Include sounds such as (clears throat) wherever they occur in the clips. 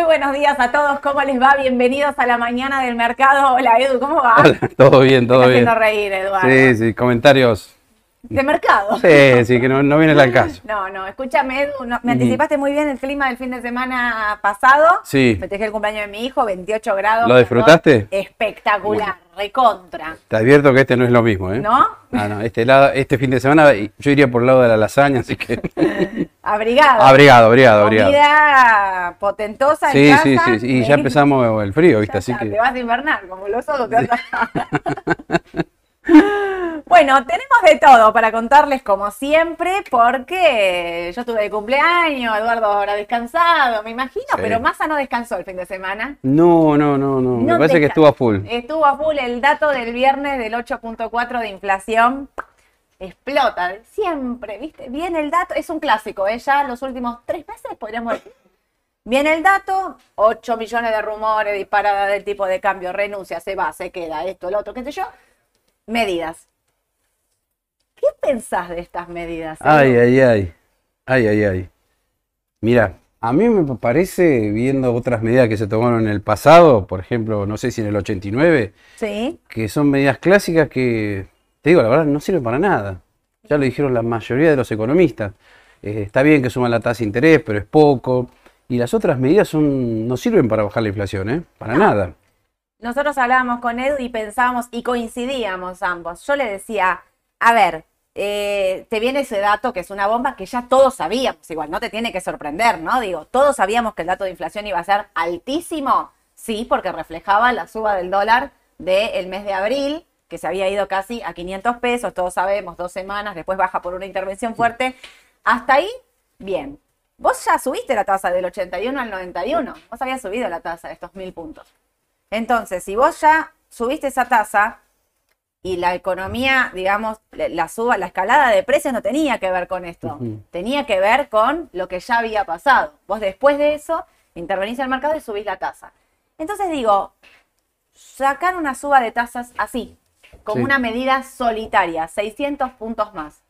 Buenos días a todos, ¿cómo les va? Bienvenidos a la mañana del mercado. Hola Edu, ¿cómo va? Hola, todo bien, todo bien. haciendo reír, Eduardo. Sí, sí, comentarios. De mercado. Sí, sí, que no, no viene al caso. No, no, escúchame, Edu, no- me anticipaste muy bien el clima del fin de semana pasado. Sí. Festejé el cumpleaños de mi hijo, 28 grados. ¿Lo disfrutaste? Espectacular, recontra. Te advierto que este no es lo mismo, ¿eh? ¿No? Ah, no, este, lado, este fin de semana yo iría por el lado de la lasaña, así que... (laughs) Abrigado. Abrigado, abrigado, abrigado. Comida potentosa en Sí, casa. sí, sí, sí, y ya empezamos (laughs) el frío, ¿viste? Ya Así que... Te vas a invernar, como los otros. te vas a- bueno, tenemos de todo para contarles como siempre, porque yo estuve de cumpleaños, Eduardo ahora descansado, me imagino, Sí. pero Massa no descansó el fin de semana. No, no, no, no, me No parece que estuvo a full. Estuvo a full el dato del viernes del 8.4 de inflación. Explota, siempre, ¿viste? Viene el dato, es un clásico, ¿eh? Ya los últimos tres meses podríamos decir. (laughs) Viene el dato, 8 millones de rumores, disparada del tipo de cambio, renuncia, se va, se queda, esto, lo otro, qué sé yo. Medidas. ¿Qué pensás de estas medidas? Ay, ay, ay. Ay, ay, ay. Mira, a mí me parece, viendo otras medidas que se tomaron en el pasado, por ejemplo, no sé si en el 89, Sí, que son medidas clásicas que, te digo, la verdad, no sirven para nada. Ya lo dijeron la mayoría de los economistas. Eh, está bien que suman la tasa de interés, pero es poco. Y las otras medidas son, no sirven para bajar la inflación, ¿eh? Para nada. nosotros hablábamos con Edu y pensábamos y coincidíamos ambos. Yo le decía, a ver, eh, te viene ese dato que es una bomba que ya todos sabíamos, igual no te tiene que sorprender, ¿no? Digo, todos sabíamos que el dato de inflación iba a ser altísimo, sí, porque reflejaba la suba del dólar del mes de abril, que se había ido casi a 500 pesos, todos sabemos, dos semanas, después baja por una intervención fuerte. Hasta ahí, bien. Vos ya subiste la tasa del 81 al 91, vos habías subido la tasa de estos mil puntos. Entonces, si vos ya subiste esa tasa y la economía, digamos, la suba, la escalada de precios no tenía que ver con esto, tenía que ver con lo que ya había pasado. Vos después de eso intervenís en el mercado y subís la tasa. Entonces digo, sacar una suba de tasas así, como Sí. una medida solitaria, 600 puntos más.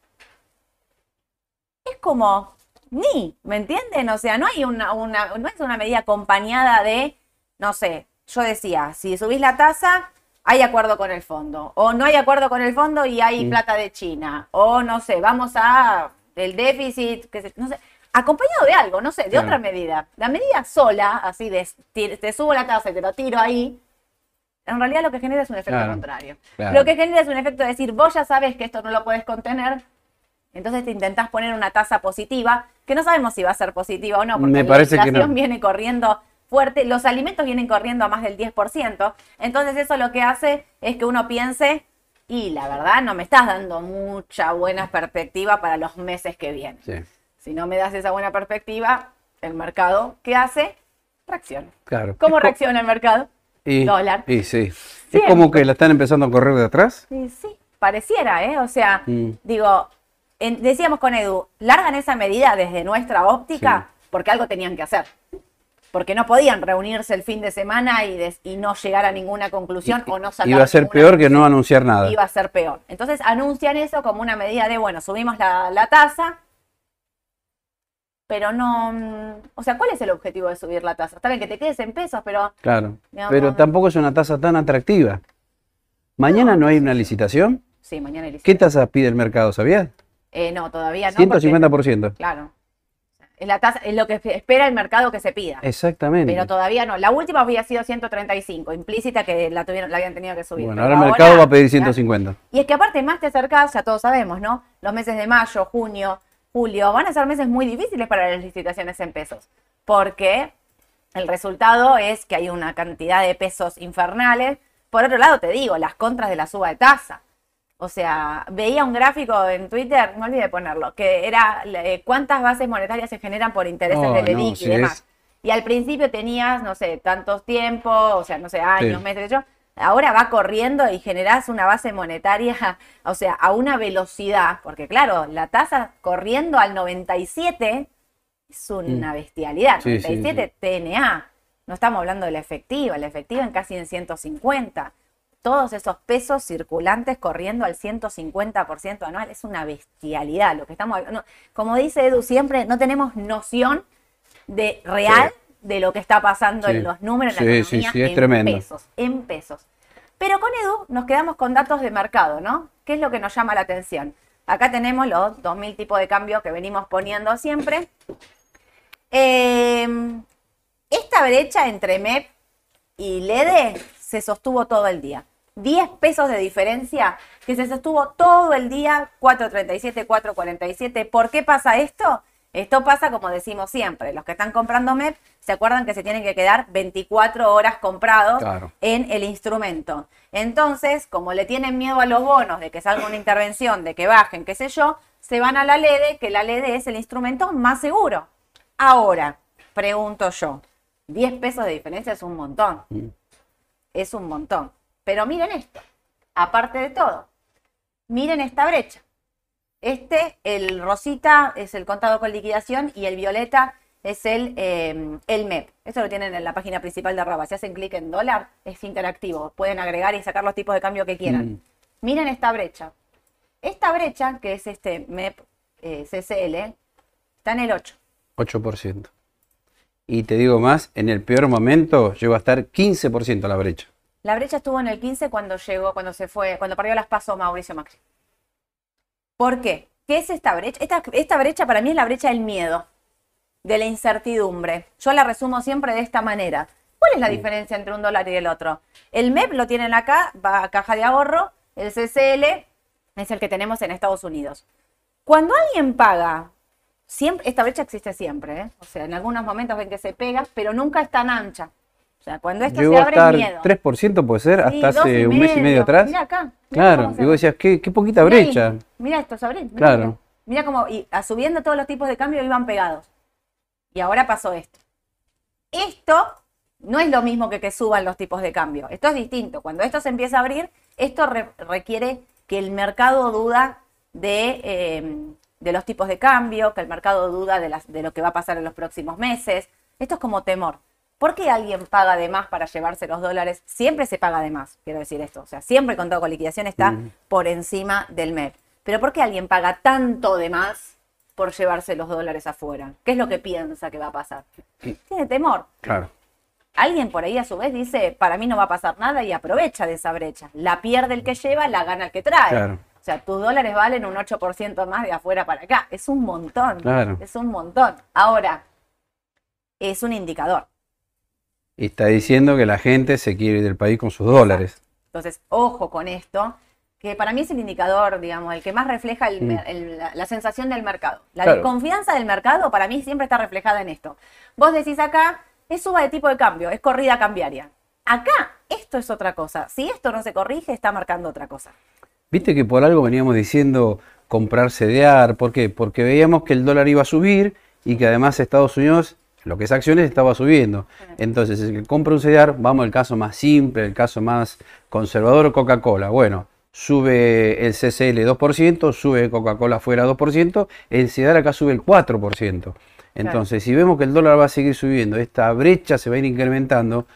Es como, ni, ¿me entienden? O sea, no hay una, una, no es una medida acompañada de, no sé, yo decía, si subís la tasa, hay acuerdo con el fondo, o no hay acuerdo con el fondo y hay plata de China, o no sé, vamos a el déficit, que se- no sé, acompañado de algo, no sé, de Claro. otra medida. La medida sola, así de te subo la tasa y te lo tiro ahí, en realidad lo que genera es un efecto Claro, contrario. claro. Lo que genera es un efecto de decir, vos ya sabes que esto no lo puedes contener, entonces te intentás poner una tasa positiva, que no sabemos si va a ser positiva o no, porque Me la parece que inflación no. viene corriendo fuerte, los alimentos vienen corriendo a más del 10%, entonces eso lo que hace es que uno piense, y la verdad no me estás dando mucha buena perspectiva para los meses que vienen. Sí, Si no me das esa buena perspectiva, el mercado, ¿qué hace? Reacciona. claro. ¿Cómo reacciona el mercado? Y, Dólar. y sí. Es como que la están empezando a correr de atrás. Sí, sí, pareciera, ¿eh? O sea, Mm. digo, en- decíamos con Edu, largan esa medida desde nuestra óptica porque algo tenían que hacer. Porque no podían reunirse el fin de semana y, des- y no llegar a ninguna conclusión o no sacar Iba a ser peor que no anunciar nada. Iba a ser peor. Entonces anuncian eso como una medida de, bueno, subimos la, la tasa, pero no... mm, O sea, ¿cuál es el objetivo de subir la tasa? Está bien que te quedes en pesos, pero Claro. Pero tampoco es una tasa tan atractiva. Mañana no hay una licitación. sí, mañana hay ¿Qué licitación. tasa pide el mercado, sabías? Eh, no, todavía no. porque- 150%. Claro. Es, la tasa, es lo que espera el mercado que se pida. Exactamente. Pero todavía no. La última había sido 135, implícita que la, tuvieron, la habían tenido que subir. Bueno, ahora el mercado va a pedir ya- 150. Y es que aparte más te acercás, ya todos sabemos, ¿no? Los meses de mayo, junio, julio, van a ser meses muy difíciles para las licitaciones en pesos. Porque el resultado es que hay una cantidad de pesos infernales. Por otro lado, te digo, las contras de la suba de tasa. O sea, veía un gráfico en Twitter, no olvidé ponerlo, que era eh, cuántas bases monetarias se generan por intereses Oh, del no, EDIC sí, y demás. es- Y al principio tenías, no sé, tantos tiempos, o sea, no sé, años, Sí. meses, yo. Ahora va corriendo y generás una base monetaria, (laughs) o sea, a una velocidad, porque claro, la tasa corriendo al 97 es una bestialidad, Mm. Sí, sí, 97 TNA. No estamos hablando de la efectiva, la efectiva en casi en 150. Todos esos pesos circulantes corriendo al 150% anual es una bestialidad. Lo que estamos no, como dice Edu siempre, no tenemos noción de real de lo que está pasando Sí. en los números, en Sí, la sí, economía, sí, es en tremendo. pesos, en pesos. Pero con Edu nos quedamos con datos de mercado, ¿no? ¿Qué es lo que nos llama la atención? Acá tenemos los 2.000 tipos de cambio que venimos poniendo siempre. Eh, esta brecha entre MEP y LEDE se sostuvo todo el día. 10 pesos de diferencia que se sostuvo todo el día, 4.37, 4.47. ¿Por qué pasa esto? Esto pasa como decimos siempre, los que están comprando MEP se acuerdan que se tienen que quedar 24 horas comprados Claro. en el instrumento. Entonces, como le tienen miedo a los bonos de que salga una intervención, de que bajen, qué sé yo, se van a la LEDE, que la LEDE es el instrumento más seguro. Ahora, pregunto yo, 10 pesos de diferencia es un montón. Es un montón. Pero miren esto, aparte de todo, miren esta brecha. Este, el rosita es el contado con liquidación y el violeta es el, eh, el MEP. Esto lo tienen en la página principal de Raba. Si hacen clic en dólar, es interactivo. Pueden agregar y sacar los tipos de cambio que quieran. Mm. Miren esta brecha. Esta brecha, que es este MEP eh, CCL, está en el 8. 8%. Y te digo más, en el peor momento llegó a estar 15% la brecha. La brecha estuvo en el 15 cuando llegó, cuando se fue, cuando perdió las pasos Mauricio Macri. ¿Por qué? ¿Qué es esta brecha? Esta, esta brecha para mí es la brecha del miedo, de la incertidumbre. Yo la resumo siempre de esta manera. ¿Cuál es la diferencia entre un dólar y el otro? El MEP lo tienen acá, va a caja de ahorro, el CCL es el que tenemos en Estados Unidos. Cuando alguien paga, siempre, esta brecha existe siempre, ¿eh? o sea, en algunos momentos ven que se pega, pero nunca es tan ancha. O sea, cuando esto Llegó se a abre estar miedo. 3% puede ser, hasta hace un mes y medio atrás. Mira acá. mira Claro, y vos decías, qué, qué poquita Mira brecha. Mira esto, Sabrina. Mira, Claro. Mira, cómo y, a, subiendo todos los tipos de cambio iban pegados. Y ahora pasó esto. Esto no es lo mismo que que suban los tipos de cambio. Esto es distinto. Cuando esto se empieza a abrir, esto re- requiere que el mercado duda de, eh, de los tipos de cambio, que el mercado duda de, las, de lo que va a pasar en los próximos meses. Esto es como temor. ¿Por qué alguien paga de más para llevarse los dólares? Siempre se paga de más, quiero decir esto. O sea, siempre el contado con liquidación está Mm. por encima del MEP. Pero ¿por qué alguien paga tanto de más por llevarse los dólares afuera? ¿Qué es lo que piensa que va a pasar? (clears throat) Tiene temor. Claro. Alguien por ahí a su vez dice, para mí no va a pasar nada y aprovecha de esa brecha. La pierde el que lleva, la gana el que trae. Claro. O sea, tus dólares valen un 8% más de afuera para acá. Es un montón. Claro. Es un montón. Ahora, es un indicador. Y está diciendo que la gente se quiere ir del país con sus dólares. Entonces, ojo con esto, que para mí es el indicador, digamos, el que más refleja el Mm. el- la, la sensación del mercado. La Claro. desconfianza del mercado para mí siempre está reflejada en esto. Vos decís acá, es suba de tipo de cambio, es corrida cambiaria. Acá, esto es otra cosa. Si esto no se corrige, está marcando otra cosa. Viste que por algo veníamos diciendo comprar CDR. ¿Por qué? Porque veíamos que el dólar iba a subir y que además Estados Unidos, lo que es acciones, estaba subiendo. Entonces, el que compra un CDR, vamos al caso más simple, el caso más conservador, Coca-Cola. Bueno, sube el CCL 2%, sube Coca-Cola fuera 2%, el CDR acá sube el 4%. Entonces, si vemos que el dólar va a seguir subiendo, esta brecha se va a ir incrementando,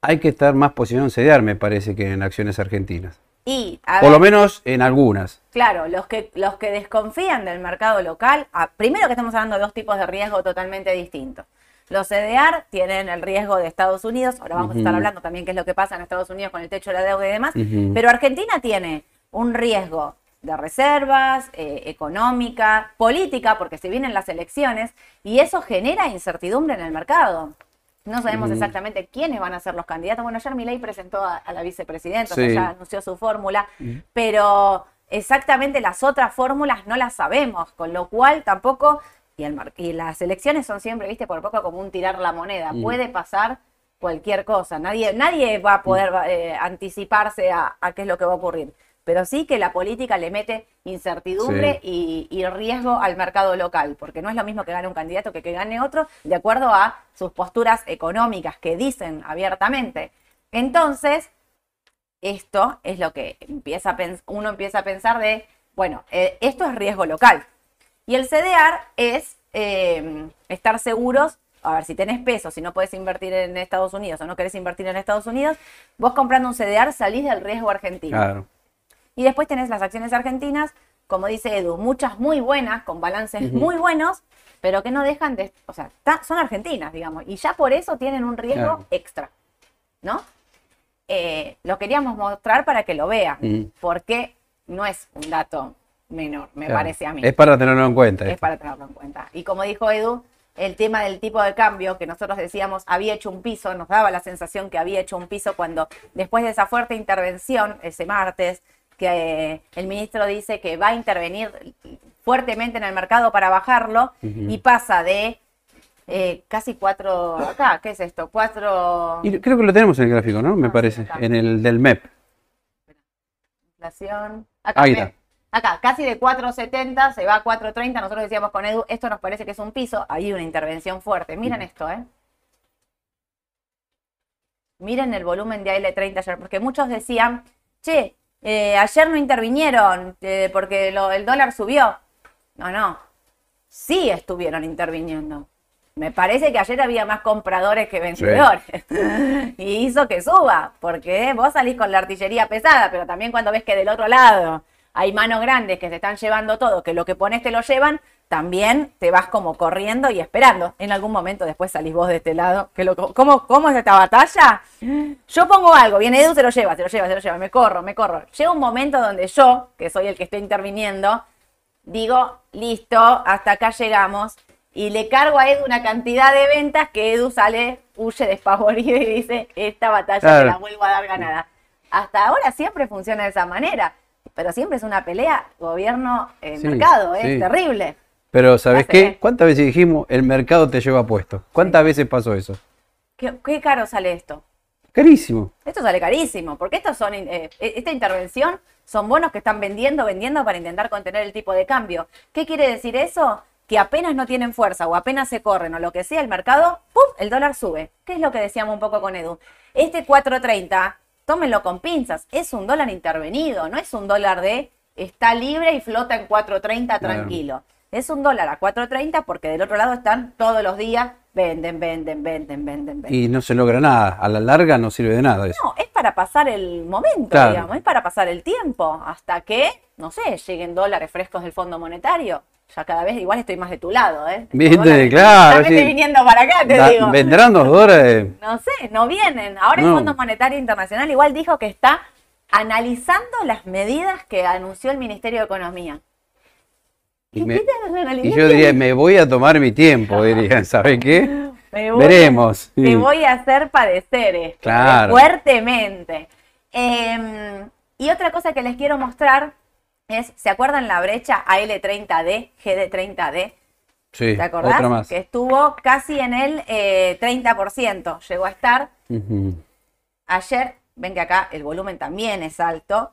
hay que estar más posicionado en CDR, me parece, que en acciones argentinas. Y, a Por lo menos en algunas. Claro, los que, los que desconfían del mercado local, ah, primero que estamos hablando de dos tipos de riesgo totalmente distintos. Los CDR tienen el riesgo de Estados Unidos, ahora vamos a estar hablando también qué es lo que pasa en Estados Unidos con el techo de la deuda y demás, pero Argentina tiene un riesgo de reservas, eh, económica, política, porque se vienen las elecciones, y eso genera incertidumbre en el mercado. No sabemos exactamente quiénes van a ser los candidatos. Bueno, ayer Milei presentó a, a la vicepresidenta, o Sí. sea, ya anunció su fórmula, pero exactamente las otras fórmulas no las sabemos, con lo cual tampoco, y, el mar- y las elecciones son siempre, viste, por poco como un tirar la moneda, Mm. puede pasar cualquier cosa, nadie, nadie va a poder eh, anticiparse a, a qué es lo que va a ocurrir, pero sí que la política le mete incertidumbre y, y riesgo al mercado local, porque no es lo mismo que gane un candidato que que gane otro, de acuerdo a sus posturas económicas que dicen abiertamente. Entonces, esto es lo que empieza a uno empieza a pensar de, bueno, eh, esto es riesgo local. Y el CDR es eh, estar seguros, a ver, si tenés pesos, si no puedes invertir en Estados Unidos o no querés invertir en Estados Unidos, vos comprando un CDR salís del riesgo argentino. Claro. Y después tenés las acciones argentinas como dice Edu, muchas muy buenas, con balances muy buenos, pero que no dejan de, o sea, ta- son argentinas, digamos, y ya por eso tienen un riesgo Claro. extra, ¿no? Eh, lo queríamos mostrar para que lo vean, porque no es un dato menor, me Claro. parece a mí Es para tenerlo en cuenta. es esto. para tenerlo en cuenta. Y como dijo Edu, el tema del tipo de cambio que nosotros decíamos había hecho un piso, nos daba la sensación que había hecho un piso cuando después de esa fuerte intervención ese martes, que eh, el ministro dice que va a intervenir fuertemente en el mercado para bajarlo y pasa de eh, casi cuatro, acá, ¿qué es esto? Cuatro... Y creo que lo tenemos en el gráfico, ¿no? Me Ah, parece. En el del MEP. inflación. Acá, Ahí está. Acá, casi de 4.70 se va a 4.30. Nosotros decíamos con Edu, esto nos parece que es un piso. Hay una intervención fuerte. Miren esto, ¿eh? Miren el volumen de AL30 ayer, porque muchos decían, che, eh, ayer no intervinieron eh, porque lo- el dólar subió. No, no. Sí estuvieron interviniendo. Me parece que ayer había más compradores que vendedores. (laughs) y hizo que suba, porque vos salís con la artillería pesada, pero también cuando ves que del otro lado hay manos grandes que se están llevando todo, que lo que pones te lo llevan, también te vas como corriendo y esperando. En algún momento después salís vos de este lado. Que lo, ¿cómo, ¿Cómo es esta batalla? Yo pongo algo, viene Edu, se lo lleva, se lo lleva, se lo lleva, me corro, me corro. Llega un momento donde yo, que soy el que estoy interviniendo, digo, listo, hasta acá llegamos. Y le cargo a Edu una cantidad de ventas que Edu sale, huye despavorido y dice, esta batalla Claro. te la vuelvo a dar ganada. Hasta ahora siempre funciona de esa manera, pero siempre es una pelea gobierno-mercado, Sí, es sí. terrible. Pero ¿sabes qué? ¿Cuántas veces dijimos el mercado te lleva puesto? ¿Cuántas veces pasó eso? ¿Qué, qué caro sale esto? Carísimo. Esto sale carísimo, porque estos son, eh, esta intervención son bonos que están vendiendo, vendiendo para intentar contener el tipo de cambio. ¿Qué quiere decir eso? Que apenas no tienen fuerza o apenas se corren o lo que sea el mercado, ¡pum! el dólar sube. ¿Qué es lo que decíamos un poco con Edu? Este 4.30, tómenlo con pinzas, es un dólar intervenido, no es un dólar de está libre y flota en 4.30 tranquilo. Es un dólar a 4.30 porque del otro lado están todos los días, venden, venden, venden, venden, venden. Y no se logra nada. A la larga no sirve de nada eso. No, es para pasar el momento, Claro. digamos, es para pasar el tiempo, hasta que, no sé, lleguen dólares frescos del Fondo Monetario. Ya cada vez igual estoy más de tu lado, ¿eh? Viste, Dólares- claro, sí. estoy viniendo para acá, te Da- digo. vendrán dos dólares. No sé, no vienen. Ahora el. Fondo Monetario Internacional igual dijo que está analizando las medidas que anunció el Ministerio de Economía. Y, ¿Qué me- y yo diría, me voy a tomar mi tiempo, (laughs) diría. ¿Sabes qué? (laughs) Me voy a- Veremos. Te Sí. voy a hacer padecer esto, Claro. fuertemente. Em, y otra cosa que les quiero mostrar es, ¿se acuerdan la brecha AL30D, GD30D? Sí, ¿Te acordás? otra más. Que estuvo casi en el eh, 30%. Llegó a estar ayer, ven que acá el volumen también es alto.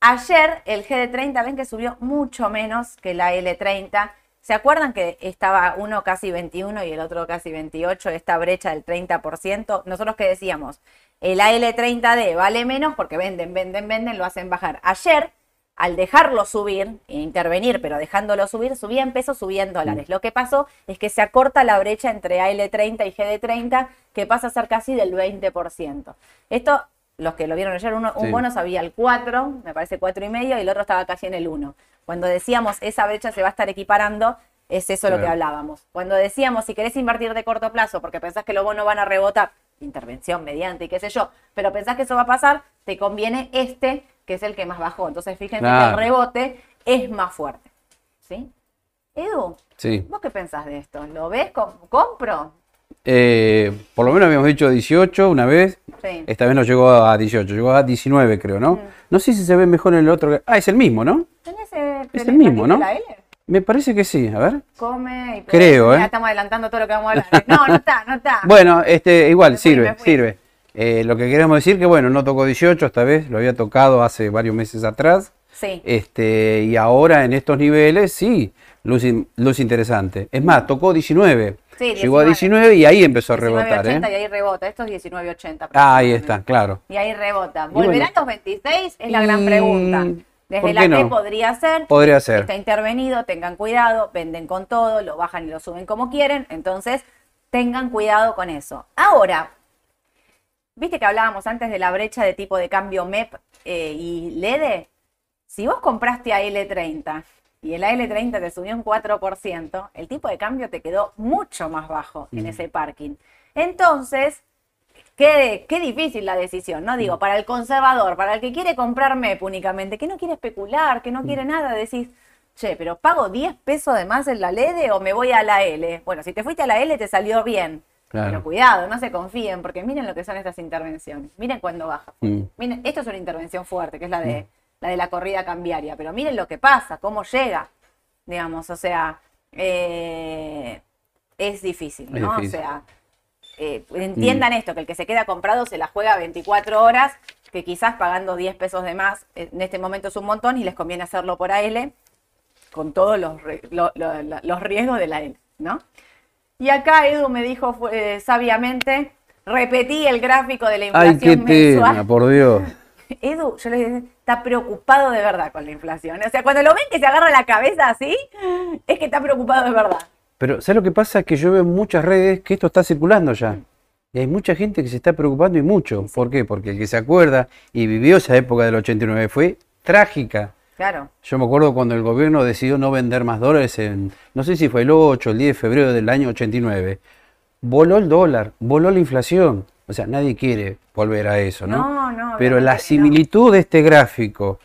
Ayer el GD30, ven que subió mucho menos que la L30. ¿Se acuerdan que estaba uno casi 21 y el otro casi 28, esta brecha del 30%? Nosotros que decíamos, el AL30D vale menos porque venden, venden, venden, lo hacen bajar. Ayer, al dejarlo subir, e intervenir, pero dejándolo subir, subía en pesos, subía en dólares. Lo que pasó es que se acorta la brecha entre AL30 y GD30, que pasa a ser casi del 20%. Esto, los que lo vieron ayer, uno, un Sí. bono sabía el 4, me parece 4 y medio, y el otro estaba casi en el 1. Cuando decíamos esa brecha se va a estar equiparando, es eso lo que hablábamos. Cuando decíamos, si querés invertir de corto plazo porque pensás que los bonos van a rebotar, intervención mediante y qué sé yo, pero pensás que eso va a pasar, te conviene este, que es el que más bajó. Entonces fíjense que el rebote es más fuerte. ¿Sí? Edu, Sí. ¿vos qué pensás de esto? ¿Lo ves? Com- ¿Compro? Eh, por lo menos habíamos dicho 18 una vez. Sí. Esta vez no llegó a 18, llegó a 19 creo, ¿no? Mm. No sé si se ve mejor en el otro. Ah, es el mismo, ¿no? ¿Tenés, Es el mismo, ¿no? la L? Me parece que sí, a ver. Come y Creo, Ya ¿eh? estamos adelantando todo lo que vamos a hablar. No, no está, no está. (laughs) Bueno, este, igual, Me sirve, fui. sirve. Eh, lo que queremos decir que, bueno, no tocó 18 esta vez, lo había tocado hace varios meses atrás. Sí. Este, y ahora en estos niveles, sí, luz, in- luz interesante. Es más, tocó 19. Sí, Llegó a 19 19 y ahí empezó a rebotar, 19.80 y ¿eh? ahí rebota. Esto es 19.80. Ah, ahí está, claro. Y ahí rebota. Y ¿Volverá bueno. a los 26? Es la gran Y- pregunta. ¿por Desde la no? podría ser. Podría ser. Está intervenido, tengan cuidado, venden con todo, lo bajan y lo suben como quieren. Entonces, tengan cuidado con eso. Ahora, viste que hablábamos antes de la brecha de tipo de cambio MEP eh, y LEDE. Si vos compraste a L30 y el AL30 te subió un 4%, el tipo de cambio te quedó mucho más bajo en ese parking. Entonces, qué, qué difícil la decisión, ¿no? Digo, para el conservador, para el que quiere comprar MEP únicamente, que no quiere especular, que no quiere nada, decís, che, pero pago 10 pesos de más en la LED o me voy a la L. Bueno, si te fuiste a la L te salió bien. Claro. Pero cuidado, no se confíen, porque miren lo que son estas intervenciones. Miren cuando baja. Mm. Miren, esto es una intervención fuerte, que es la de, la de la corrida cambiaria, pero miren lo que pasa, cómo llega, digamos, o sea, eh, es difícil, Es ¿no? difícil. O sea, eh, entiendan esto, que el que se queda comprado se la juega 24 horas, que quizás pagando 10 pesos de más en este momento es un montón y les conviene hacerlo por AL con todos los, re- lo- lo- lo- los riesgos de la L, ¿no? Y acá Edu me dijo eh, sabiamente, repetí el gráfico de la Ay, inflación qué mensual. tema, por Dios. (laughs) Edu, yo le dije, está preocupado de verdad con la inflación. O sea, cuando lo ven que se agarra la cabeza así, es que está preocupado de verdad. Pero, ¿sabes lo que pasa? Que yo veo en muchas redes que esto está circulando ya. Y hay mucha gente que se está preocupando y mucho. ¿Por qué? Porque el que se acuerda y vivió esa época del 89 fue trágica. Claro. Yo me acuerdo cuando el gobierno decidió no vender más dólares en, no sé si fue el 8 o el 10 de febrero del año 89. Voló el dólar, voló la inflación. O sea, nadie quiere volver a eso, ¿no? No, no, Pero la no. similitud de este gráfico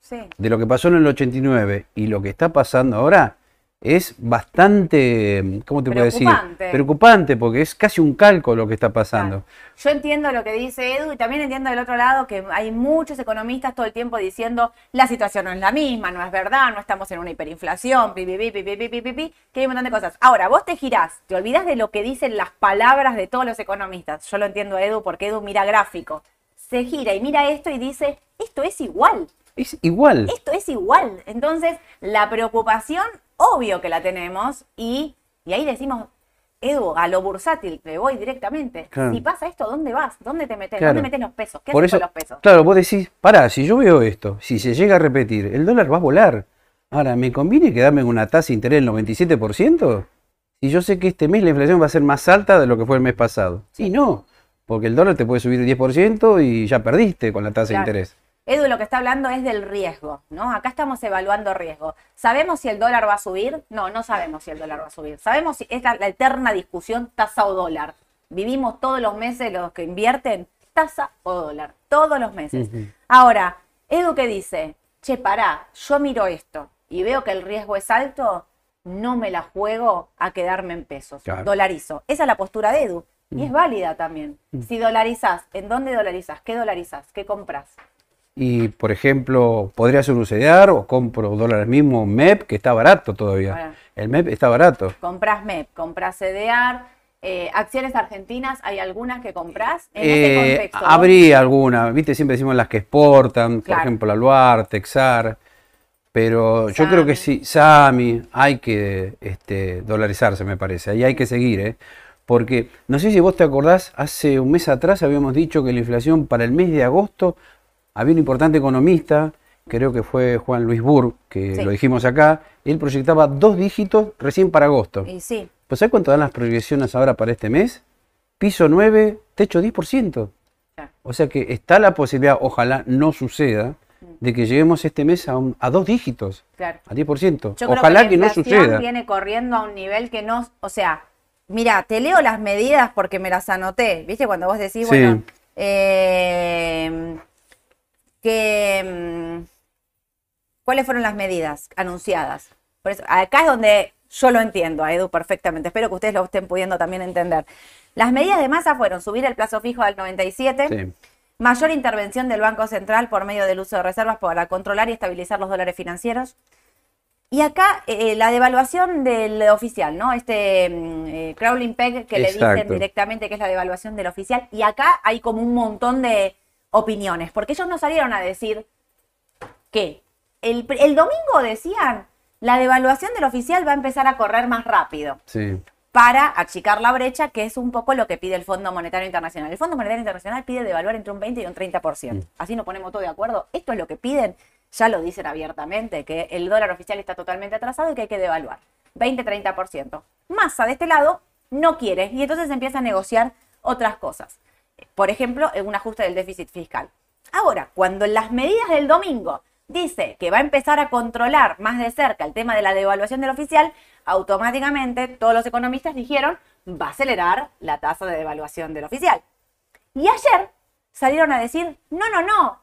Sí. de lo que pasó en el 89 y lo que está pasando ahora es bastante, ¿cómo te puedo decir? Preocupante, porque es casi un calco lo que está pasando. Yo entiendo lo que dice Edu y también entiendo del otro lado que hay muchos economistas todo el tiempo diciendo la situación no es la misma, no es verdad, no estamos en una hiperinflación, pi, pi, pi, que hay un montón de cosas. Ahora, vos te girás, te olvidas de lo que dicen las palabras de todos los economistas. Yo lo entiendo a Edu porque Edu mira gráfico. Se gira y mira esto y dice, esto es igual. Es igual. Esto es igual. Entonces, la preocupación obvio que la tenemos, y, y ahí decimos, Edu, a lo bursátil, me voy directamente. Claro. Si pasa esto, ¿dónde vas? ¿Dónde te metes? Claro. ¿Dónde metes los pesos? ¿Qué Por haces eso, con los pesos? claro, vos decís, pará, si yo veo esto, si se llega a repetir, el dólar va a volar. Ahora, ¿me conviene quedarme en una tasa de interés del 97%? Si yo sé que este mes la inflación va a ser más alta de lo que fue el mes pasado. Y no, porque el dólar te puede subir 10% y ya perdiste con la tasa Claro. de interés. Edu lo que está hablando es del riesgo, ¿no? Acá estamos evaluando riesgo. ¿Sabemos si el dólar va a subir? No, no sabemos si el dólar va a subir. Sabemos si es la, la eterna discusión tasa o dólar. Vivimos todos los meses los que invierten tasa o dólar, todos los meses. Ahora, Edu que dice, che, pará, yo miro esto y veo que el riesgo es alto, no me la juego a quedarme en pesos. Claro. Dolarizo. Esa es la postura de Edu. Y es válida también. Si dolarizás, ¿en dónde dolarizás? ¿Qué dolarizás? ¿Qué compras? Y, por ejemplo, podría CDR o compro dólares mismo, MEP, que está barato todavía. Bueno. El MEP está barato. Compras MEP, compras CDR, eh, acciones argentinas, ¿hay algunas que compras? En Eh, ese contexto. habría alguna, viste, siempre decimos las que exportan, por ejemplo, Aluar, Texar, pero yo creo que sí, Sami, hay que este, dolarizarse, me parece, ahí hay que seguir, ¿eh? Porque, no sé si vos te acordás, hace un mes atrás habíamos dicho que la inflación para el mes de agosto, había un importante economista, creo que fue Juan Luis Burr, que Sí. lo dijimos acá, él proyectaba dos dígitos recién para agosto. Y sí, ¿Pues sabés cuánto dan las proyecciones ahora para este mes? Piso 9, techo 10%. Claro. O sea que está la posibilidad, ojalá no suceda, de que lleguemos este mes a, un- a dos dígitos, claro. a 10%. Yo ojalá que, que, la no suceda. viene corriendo a un nivel que no, o sea, mira, te leo las medidas porque me las anoté, ¿viste? Cuando vos decís, Sí. bueno, eh, que, mm, ¿cuáles fueron las medidas anunciadas? Por eso, acá es donde yo lo entiendo, a Edu, perfectamente. Espero que ustedes lo estén pudiendo también entender. Las medidas de masa fueron subir el plazo fijo al 97, Sí. Mayor intervención del Banco Central por medio del uso de reservas para controlar y estabilizar los dólares financieros. Y acá eh, la devaluación del oficial, ¿no? Este mm, eh, crawling peg que le dicen directamente que es la devaluación del oficial. Y acá hay como un montón de opiniones, porque ellos no salieron a decir que el, el domingo decían la devaluación del oficial va a empezar a correr más rápido Sí. para achicar la brecha, que es un poco lo que pide el Fondo Monetario Internacional. El Fondo Monetario Internacional pide devaluar entre un 20 y un 30%. Así nos ponemos todos de acuerdo. Esto es lo que piden, ya lo dicen abiertamente, que el dólar oficial está totalmente atrasado y que hay que devaluar. 20-30%. Massa de este lado no quiere y entonces empieza a negociar otras cosas. Por ejemplo, un ajuste del déficit fiscal. Ahora, cuando en las medidas del domingo dice que va a empezar a controlar más de cerca el tema de la devaluación del oficial, automáticamente todos los economistas dijeron va a acelerar la tasa de devaluación del oficial. Y ayer salieron a decir, no, no, no,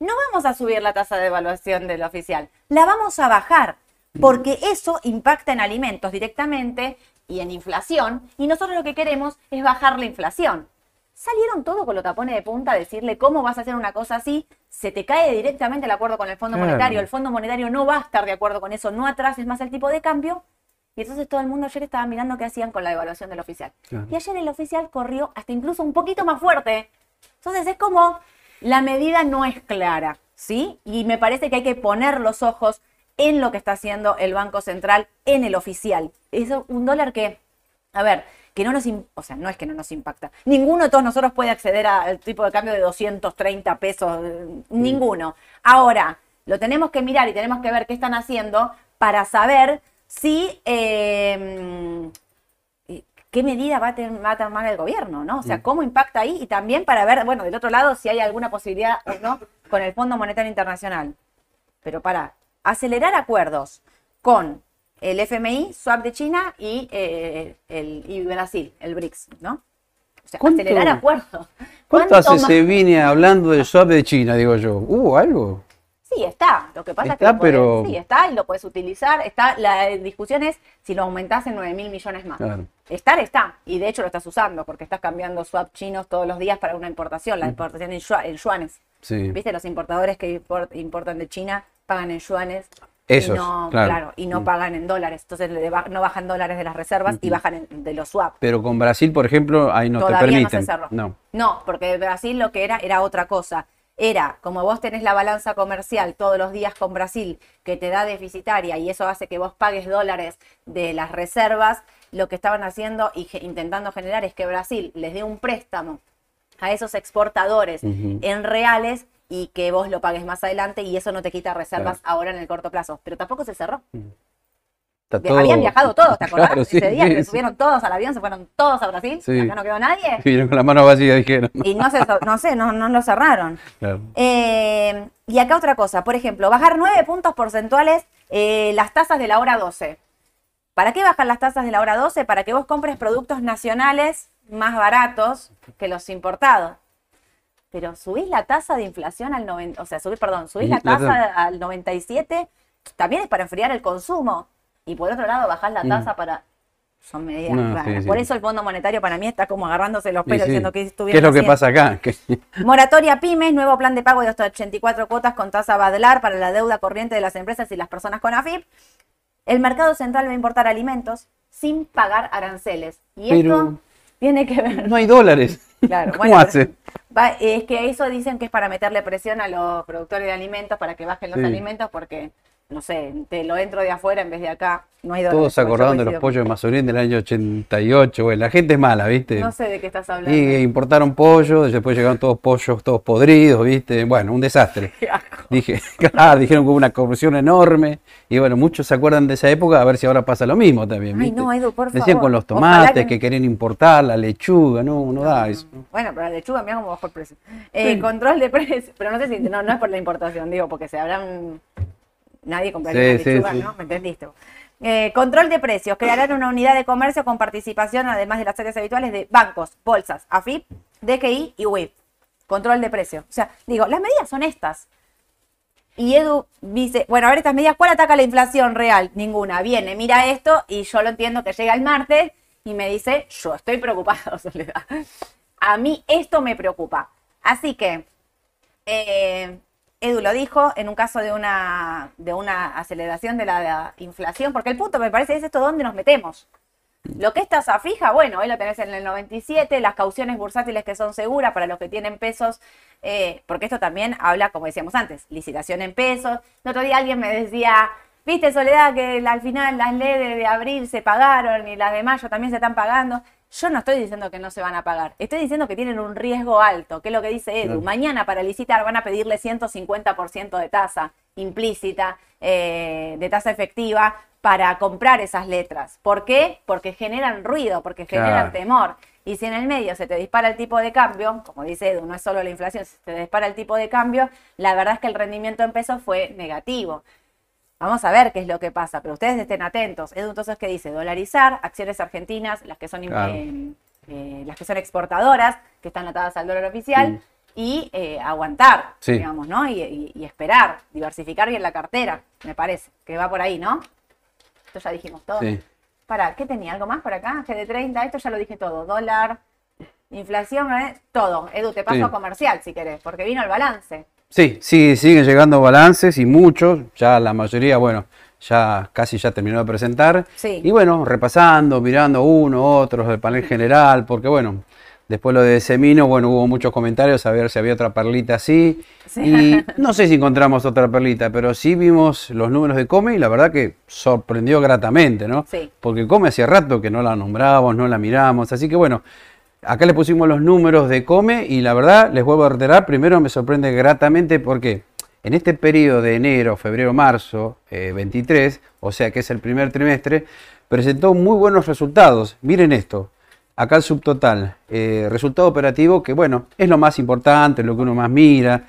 no vamos a subir la tasa de devaluación del oficial, la vamos a bajar, porque eso impacta en alimentos directamente y en inflación, y nosotros lo que queremos es bajar la inflación. Salieron todos con los tapones de punta a decirle cómo vas a hacer una cosa así, se te cae directamente el acuerdo con el Fondo Claro. Monetario, el Fondo Monetario no va a estar de acuerdo con eso, no atrases más el tipo de cambio, y entonces todo el mundo ayer estaba mirando qué hacían con la devaluación del oficial. Claro. Y ayer el oficial corrió hasta incluso un poquito más fuerte. Entonces es como la medida no es clara, ¿sí? Y me parece que hay que poner los ojos en lo que está haciendo el Banco Central en el oficial. Es un dólar que, a ver, que no nos, o sea, no es que no nos impacta. Ninguno de todos nosotros puede acceder al tipo de cambio de 230 pesos, eh, ninguno. Ahora, lo tenemos que mirar y tenemos que ver qué están haciendo para saber si eh, eh, qué medida va a, va a tomar el gobierno, ¿no? O sea, cómo impacta ahí y también para ver, bueno, del otro lado, si hay alguna posibilidad o no con el Fondo Monetario Internacional. Pero para acelerar acuerdos con el FMI, swap de China y, eh, el, y Brasil, el BRICS, ¿no? O sea, ¿Cuánto- acelerar acuerdos. (laughs) ¿Cuánto hace se viene hablando del swap de China, digo yo? ¿Hubo algo? Sí, está. Lo que pasa es que Está, lo podés- pero- sí, está y lo puedes utilizar. Está, la discusión es si lo aumentás en 9 mil millones más. Claro. Estar está, y de hecho lo estás usando, porque estás cambiando swap chinos todos los días para una importación, la importación en, yua- en yuanes. Sí. ¿Viste? Los importadores que import- importan de China pagan en yuanes. Esos, y no, claro. y no Mm. pagan en dólares. Entonces no bajan dólares de las reservas y bajan en- de los swap. Pero con Brasil, por ejemplo, ahí no Todavía te no se cerró. No. No, porque Brasil lo que era era otra cosa. Era, como vos tenés la balanza comercial todos los días con Brasil, que te da deficitaria y eso hace que vos pagues dólares de las reservas, lo que estaban haciendo y ge- intentando generar es que Brasil les dé un préstamo a esos exportadores en reales y que vos lo pagues más adelante y eso no te quita reservas Claro. ahora en el corto plazo. Pero tampoco se cerró. Vi- Habían viajado todos, ¿te acordás? Claro, sí, Ese día sí, que sí. subieron todos al avión, se fueron todos a Brasil, acá no quedó nadie. (laughs) Vinieron con la mano vacía, dijeron. Y no, se, no sé, no, no lo cerraron. Claro. Eh, y acá otra cosa, por ejemplo, bajar 9 puntos porcentuales eh, las tasas de la hora 12. ¿Para qué bajan las tasas de la hora 12? Para que vos compres productos nacionales más baratos que los importados. Pero subís la tasa de inflación al 90, o sea, subís, perdón, subís la tasa ta- al 97, también es para enfriar el consumo. Y por otro lado, bajás la tasa para... Son medidas Mm. No, raras. sí, sí. Por eso el Fondo Monetario para mí está como agarrándose los pelos sí. diciendo que ¿Qué estuvieron es lo que pasa acá? (laughs) Moratoria pymes, nuevo plan de pago de hasta 84 cuotas con tasa Badlar para la deuda corriente de las empresas y las personas con AFIP. El mercado central va a importar alimentos sin pagar aranceles. Y Pero- esto tiene que ver. No hay dólares. Claro, (laughs) ¿Cómo bueno, hace? Va- es que eso dicen que es para meterle presión a los productores de alimentos para que bajen los Sí. alimentos porque, no sé, te lo entro de afuera en vez de acá. No hay dólares. Todos se Pues yo acordaron de los pollos de Mazorín del año 88. Bueno, la gente es mala, ¿viste? No sé de qué estás hablando. Y importaron pollo, después llegaron todos pollos, todos podridos, ¿viste? Bueno, un desastre. (laughs) Qué asco. Dije, (laughs) claro, dijeron que hubo una corrupción enorme. Y bueno, muchos se acuerdan de esa época, a ver si ahora pasa lo mismo también. Ay, no, Edu, por Decían favor. con los tomates que- que... querían importar, la lechuga, no, no da eso. Bueno, pero la lechuga, mira cómo bajó el precio. Eh, Control de precios, pero no sé si, no, no es por la importación, digo, porque se habrán, nadie compraría Sí, una lechuga, sí, sí. ¿no? ¿Me entendiste? Eh, control de precios, crearán una unidad de comercio con participación, además de las áreas habituales, de bancos, bolsas, AFIP, DGI y UIF. Control de precios. O sea, digo, las medidas son estas. Y Edu dice, bueno, a ver estas medidas, ¿cuál ataca la inflación real? Ninguna. Viene, mira esto y yo lo entiendo que llega el martes y me dice, yo estoy preocupado, (laughs) Soledad. A mí esto me preocupa. Así que, eh, Edu lo dijo, en un caso de una, de una aceleración de la, inflación, porque el punto me parece es esto, ¿dónde nos metemos? Lo que es tasa fija, bueno, hoy lo tenés en el 97, las cauciones bursátiles que son seguras para los que tienen pesos, eh, porque esto también habla, como decíamos antes, licitación en pesos. El otro día alguien me decía, viste Soledad, que al final las leyes de abril se pagaron y las de mayo también se están pagando. Yo no estoy diciendo que no se van a pagar, estoy diciendo que tienen un riesgo alto, que es lo que dice Edu. Claro. Mañana para licitar van a pedirle 150% de tasa implícita, eh, de tasa efectiva, para comprar esas letras. ¿Por qué? Porque generan ruido, porque generan Claro. temor. Y si en el medio se te dispara el tipo de cambio, como dice Edu, no es solo la inflación, si se te dispara el tipo de cambio, la verdad es que el rendimiento en pesos fue negativo. Vamos a ver qué es lo que pasa, pero ustedes estén atentos. Edu, entonces, ¿qué dice? Dolarizar, acciones argentinas, las que son, Claro. eh, eh, las que son exportadoras, que están atadas al dólar oficial, y eh, aguantar, Sí. digamos, ¿no? Y, y- y esperar, diversificar bien la cartera, me parece, que va por ahí, ¿no? Esto ya dijimos todo. Sí. Para, ¿qué tenía? ¿Algo más por acá? GD30, esto ya lo dije todo. Dólar, inflación, ¿eh? todo. Edu, te paso a comercial si querés, porque vino el balance. Sí, sí, siguen llegando balances y muchos, ya la mayoría, bueno, ya casi ya terminó de presentar. Sí. Y bueno, repasando, mirando uno, otros del panel general, porque bueno, después lo de Semino, bueno, hubo muchos comentarios a ver si había otra perlita así. Sí. Y no sé si encontramos otra perlita, pero sí vimos los números de Come y la verdad que sorprendió gratamente, ¿no? Sí. Porque Come hacía rato que no la nombramos, no la miramos, así que bueno, Acá le pusimos los números de Come y la verdad, les vuelvo a reiterar, primero me sorprende gratamente porque en este periodo de enero, febrero, marzo, eh, 23, o sea que es el primer trimestre, presentó muy buenos resultados. Miren esto, acá el subtotal, eh, resultado operativo que bueno, es lo más importante, lo que uno más mira.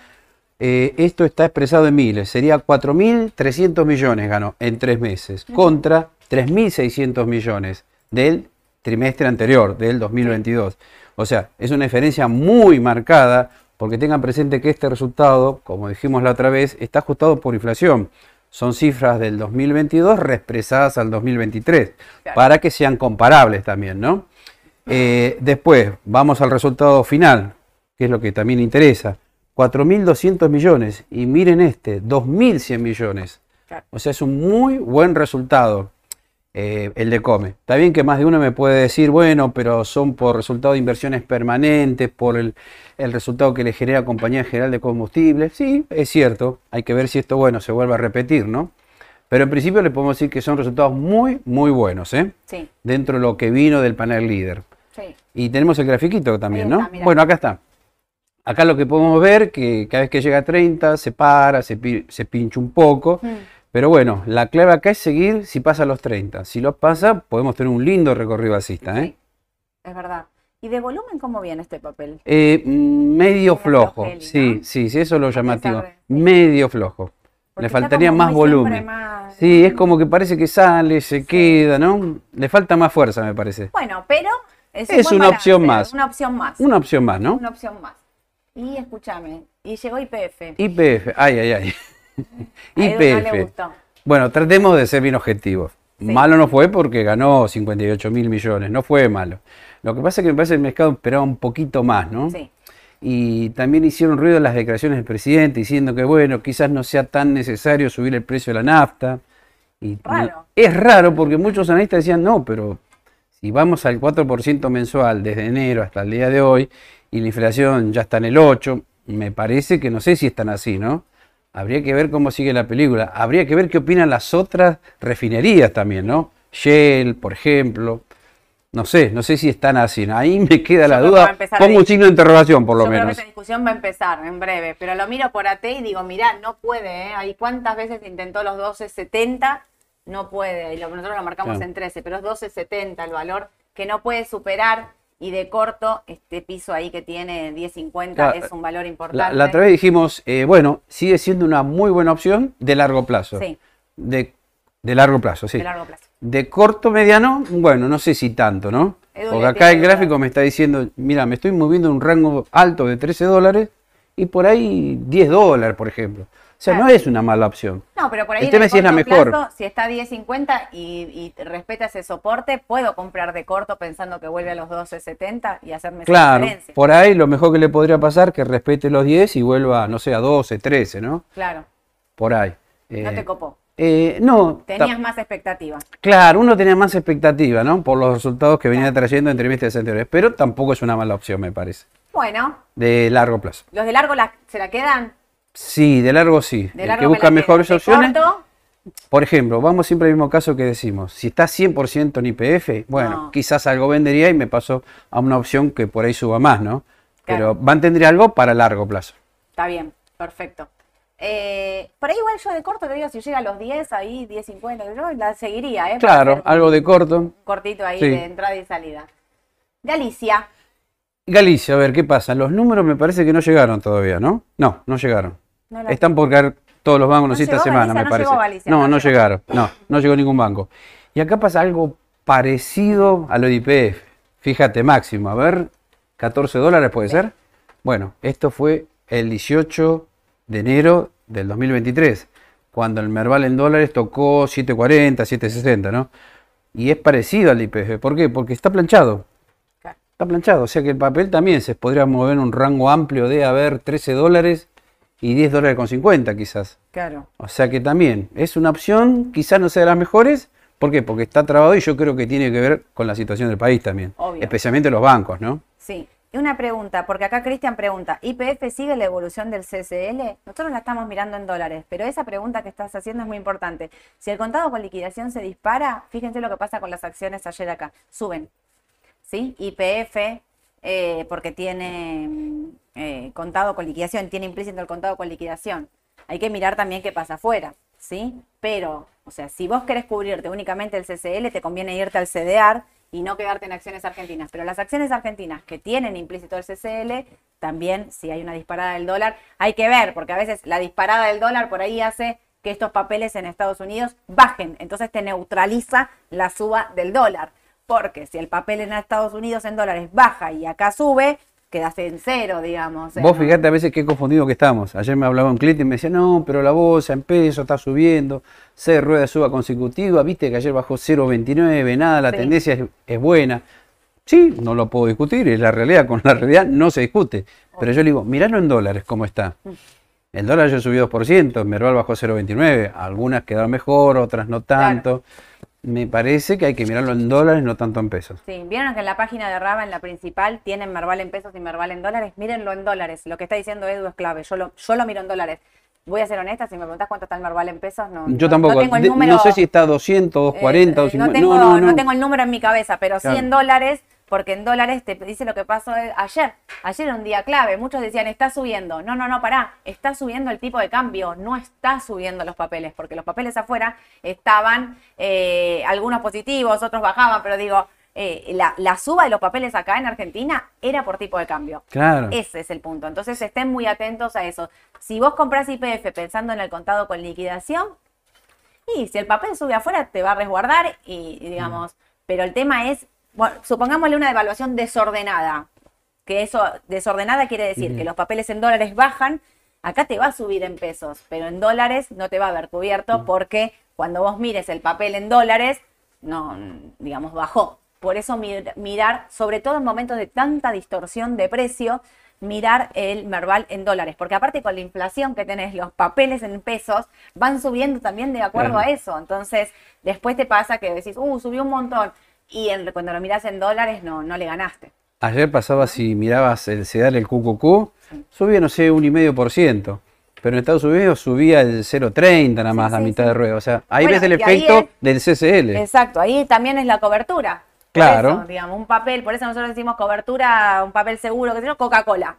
Eh, esto está expresado en miles, sería 4.300 millones ganó en tres meses, contra 3.600 millones del trimestre anterior, del 2022. O sea, es una diferencia muy marcada porque tengan presente que este resultado, como dijimos la otra vez, está ajustado por inflación. Son cifras del 2022 reexpresadas al 2023, Claro. para que sean comparables también, ¿no? Eh, después, vamos al resultado final, que es lo que también interesa. 4.200 millones y miren este, 2.100 millones. Claro. O sea, es un muy buen resultado eh, el de Come. Está bien que más de uno me puede decir, bueno, pero son por resultado de inversiones permanentes, por el, el resultado que le genera Compañía General de Combustibles. Sí, es cierto, hay que ver si esto, bueno, se vuelve a repetir, ¿no? Pero en principio le podemos decir que son resultados muy, muy buenos, ¿eh? Sí, Dentro de lo que vino del panel líder. sí. Y tenemos el grafiquito también, ¿no? mirá. bueno, acá está. Acá lo que podemos ver que cada vez que llega a 30 se para, se pincha un poco. Mm. Pero bueno, la clave acá es seguir si pasa a los 30. Si lo pasa, podemos tener un lindo recorrido alcista. ¿eh? Sí, es verdad. ¿Y de volumen cómo viene este papel? Eh, mm, medio flojo. flojeli, Sí, ¿no? sí, sí, eso es lo llamativo. de-. Medio flojo. Porque Le faltaría más volumen. más- Sí, es como que parece que sale, se queda, ¿no? Le falta más fuerza, me parece. Bueno, pero es, Es una opción más. Una opción más. Una opción más, ¿no? Una opción más. Y escúchame, y llegó IPF. IPF, ay, ay, ay. No IPF. gustó. Bueno, tratemos de ser bien objetivos. Sí. Malo no fue porque ganó 58 mil millones, no fue malo. Lo que pasa es que me parece que el mercado esperaba un poquito más, ¿no? Sí. Y también hicieron ruido las declaraciones del presidente diciendo que, bueno, quizás no sea tan necesario subir el precio de la nafta. Y Raro. Es raro porque muchos analistas decían, no, pero si vamos al 4% mensual desde enero hasta el día de hoy y la inflación ya está en el 8%, me parece que no sé si están así, ¿no? Habría que ver cómo sigue la película. Habría que ver qué opinan las otras refinerías también, ¿no? Shell, por ejemplo. No sé, no sé si están así. Ahí me queda la duda. Pongo un signo de interrogación, por lo Yo creo que menos. esa discusión va a empezar en breve, pero lo miro por AT y digo, mirá, no puede, ¿eh? Ahí cuántas veces intentó los 12.70, no puede, y lo, nosotros lo marcamos Claro. en 13, pero es 12.70 el valor que no puede superar y de corto este piso ahí que tiene 10.50 Claro, es un valor La, importante. la otra vez dijimos, eh, bueno, sigue siendo una muy buena opción de largo plazo. Sí, De, de largo plazo, sí. de largo plazo. De corto, mediano, bueno, no sé si tanto, ¿no? Edu Porque acá el gráfico me está diciendo, mira, me estoy moviendo en un rango alto de 13 dólares y por ahí 10 dólares, por ejemplo. O sea, no es una mala opción. No, pero por ahí El en tema es si es la mejor. plazo, si está a 10.50 y, y respeta ese soporte, puedo comprar de corto pensando que vuelve a los 12.70 y hacerme esa Claro, diferencia. por ahí lo mejor que le podría pasar que respete los 10 y vuelva, no sé, a 12, 13, ¿no? Claro, Por ahí. no Eh, te copó. eh, no, Tenías más expectativas. Claro, uno tenía más expectativa, ¿no? Por los resultados que venía trayendo en trimestres anteriores, pero tampoco es una mala opción, me parece. Bueno, De largo plazo. los de largo la- se la quedan. Sí, de largo sí. De El largo que busca mejores opciones. corto, Por ejemplo, vamos siempre al mismo caso que decimos. Si está 100% en IPF, bueno, No. quizás algo vendería y me paso a una opción que por ahí suba más, ¿no? Claro. Pero mantendría algo para largo plazo. está bien, perfecto. Eh, por ahí igual yo de corto te digo, si llega a los 10, ahí 10.50, yo la seguiría, ¿eh? Claro, algo de corto. cortito ahí Sí. de entrada y salida. Galicia. Galicia, a ver, ¿qué pasa? Los números me parece que no llegaron todavía, ¿no? No, no llegaron. No la- Están por caer todos los bancos, no, No sé, esta semana, Galicia, me parece. llegó Galicia, no, no llegaron. No, no llegó ningún banco. Y acá pasa algo parecido a lo de IPF. Fíjate, máximo, a ver, 14 dólares puede ser. Bueno, esto fue el 18 de enero del 2023, cuando el Merval en dólares tocó 7.40, 7.60, ¿no? Y es parecido al IPF. ¿Por qué? Porque está planchado. Claro. Está planchado, o sea que el papel también se podría mover en un rango amplio de, a ver, 13 dólares y 10 dólares con 50 quizás. Claro. O sea que también es una opción, quizás no sea de las mejores. ¿Por qué? Porque está trabado y yo creo que tiene que ver con la situación del país también. Obvio. Especialmente los bancos, ¿no? Sí. Y una pregunta, porque acá Cristian pregunta, ¿IPF sigue la evolución del CCL? Nosotros la estamos mirando en dólares, pero esa pregunta que estás haciendo es muy importante. Si el contado con liquidación se dispara, fíjense lo que pasa con las acciones ayer acá, suben. ¿Sí? IPF, eh, porque tiene eh, contado con liquidación, tiene implícito el contado con liquidación. Hay que mirar también qué pasa afuera, ¿sí? Pero, o sea, si vos querés cubrirte únicamente el CCL, te conviene irte al CDR y no quedarte en acciones argentinas. Pero las acciones argentinas que tienen implícito el CCL, también si hay una disparada del dólar, hay que ver, porque a veces la disparada del dólar por ahí hace que estos papeles en Estados Unidos bajen, entonces te neutraliza la suba del dólar. Porque si el papel en Estados Unidos en dólares baja y acá sube, quedaste en cero, digamos. Vos no- fíjate a veces qué confundido que estamos. Ayer me hablaba un cliente y me decía, no, pero la bolsa en peso está subiendo, C rueda de suba consecutiva, viste que ayer bajó 0,29, nada, la Sí. tendencia es, es buena. Sí, no lo puedo discutir, es la realidad, con la realidad no se discute. Pero yo le digo, miralo en dólares cómo está. Mm. El dólar ya subió 2%, Merval bajó 0,29, algunas quedaron mejor, otras no tanto. Me parece que hay que mirarlo en dólares, no tanto en pesos. Sí, vieron que en la página de Raba, en la principal, tienen Merval en pesos y Merval en dólares. Mírenlo en dólares. Lo que está diciendo Edu es clave. Yo lo, yo lo miro en dólares. Voy a ser honesta, si me preguntas cuánto está el Merval en pesos, no. Yo no- tampoco, No, tengo el número, no sé si está 200, 240, eh, 250. no, tengo, no, no, no tengo el número en mi cabeza, pero Claro. sí en dólares, porque en dólares te dice lo que pasó ayer. Ayer era un día clave. Muchos decían, está subiendo. No, no, no, pará. Está subiendo el tipo de cambio. No está subiendo los papeles, porque los papeles afuera estaban eh, algunos positivos, otros bajaban, pero digo, eh, la, la suba de los papeles acá en Argentina era por tipo de cambio. Claro. Ese es el punto. Entonces estén muy atentos a eso. Si vos compras IPF pensando en el contado con liquidación, y si el papel sube afuera, te va a resguardar y, y digamos, pero el tema es, bueno, supongámosle una devaluación desordenada, que eso, desordenada quiere decir que los papeles en dólares bajan, acá te va a subir en pesos, pero en dólares no te va a haber cubierto porque cuando vos mires el papel en dólares, no, digamos, bajó. Por eso mir- mirar, sobre todo en momentos de tanta distorsión de precio, mirar el Merval en dólares, porque aparte con la inflación que tenés, los papeles en pesos van subiendo también de acuerdo Claro. a eso. Entonces, después te pasa que decís, uh, subió un montón, y en- cuando lo mirás en dólares no, no le ganaste. Ayer pasaba si mirabas el CEDAR, el QQQ, subía, no sé, un y medio por ciento. Pero en Estados Unidos subía el 0,30 nada más, Sí, la sí, mitad sí. de rueda. O sea, ahí Bueno, ves el efecto es- del CCL. Exacto, ahí también es la cobertura. Claro. eso, digamos, un papel, por eso nosotros decimos cobertura, un papel seguro, que se llama Coca-Cola.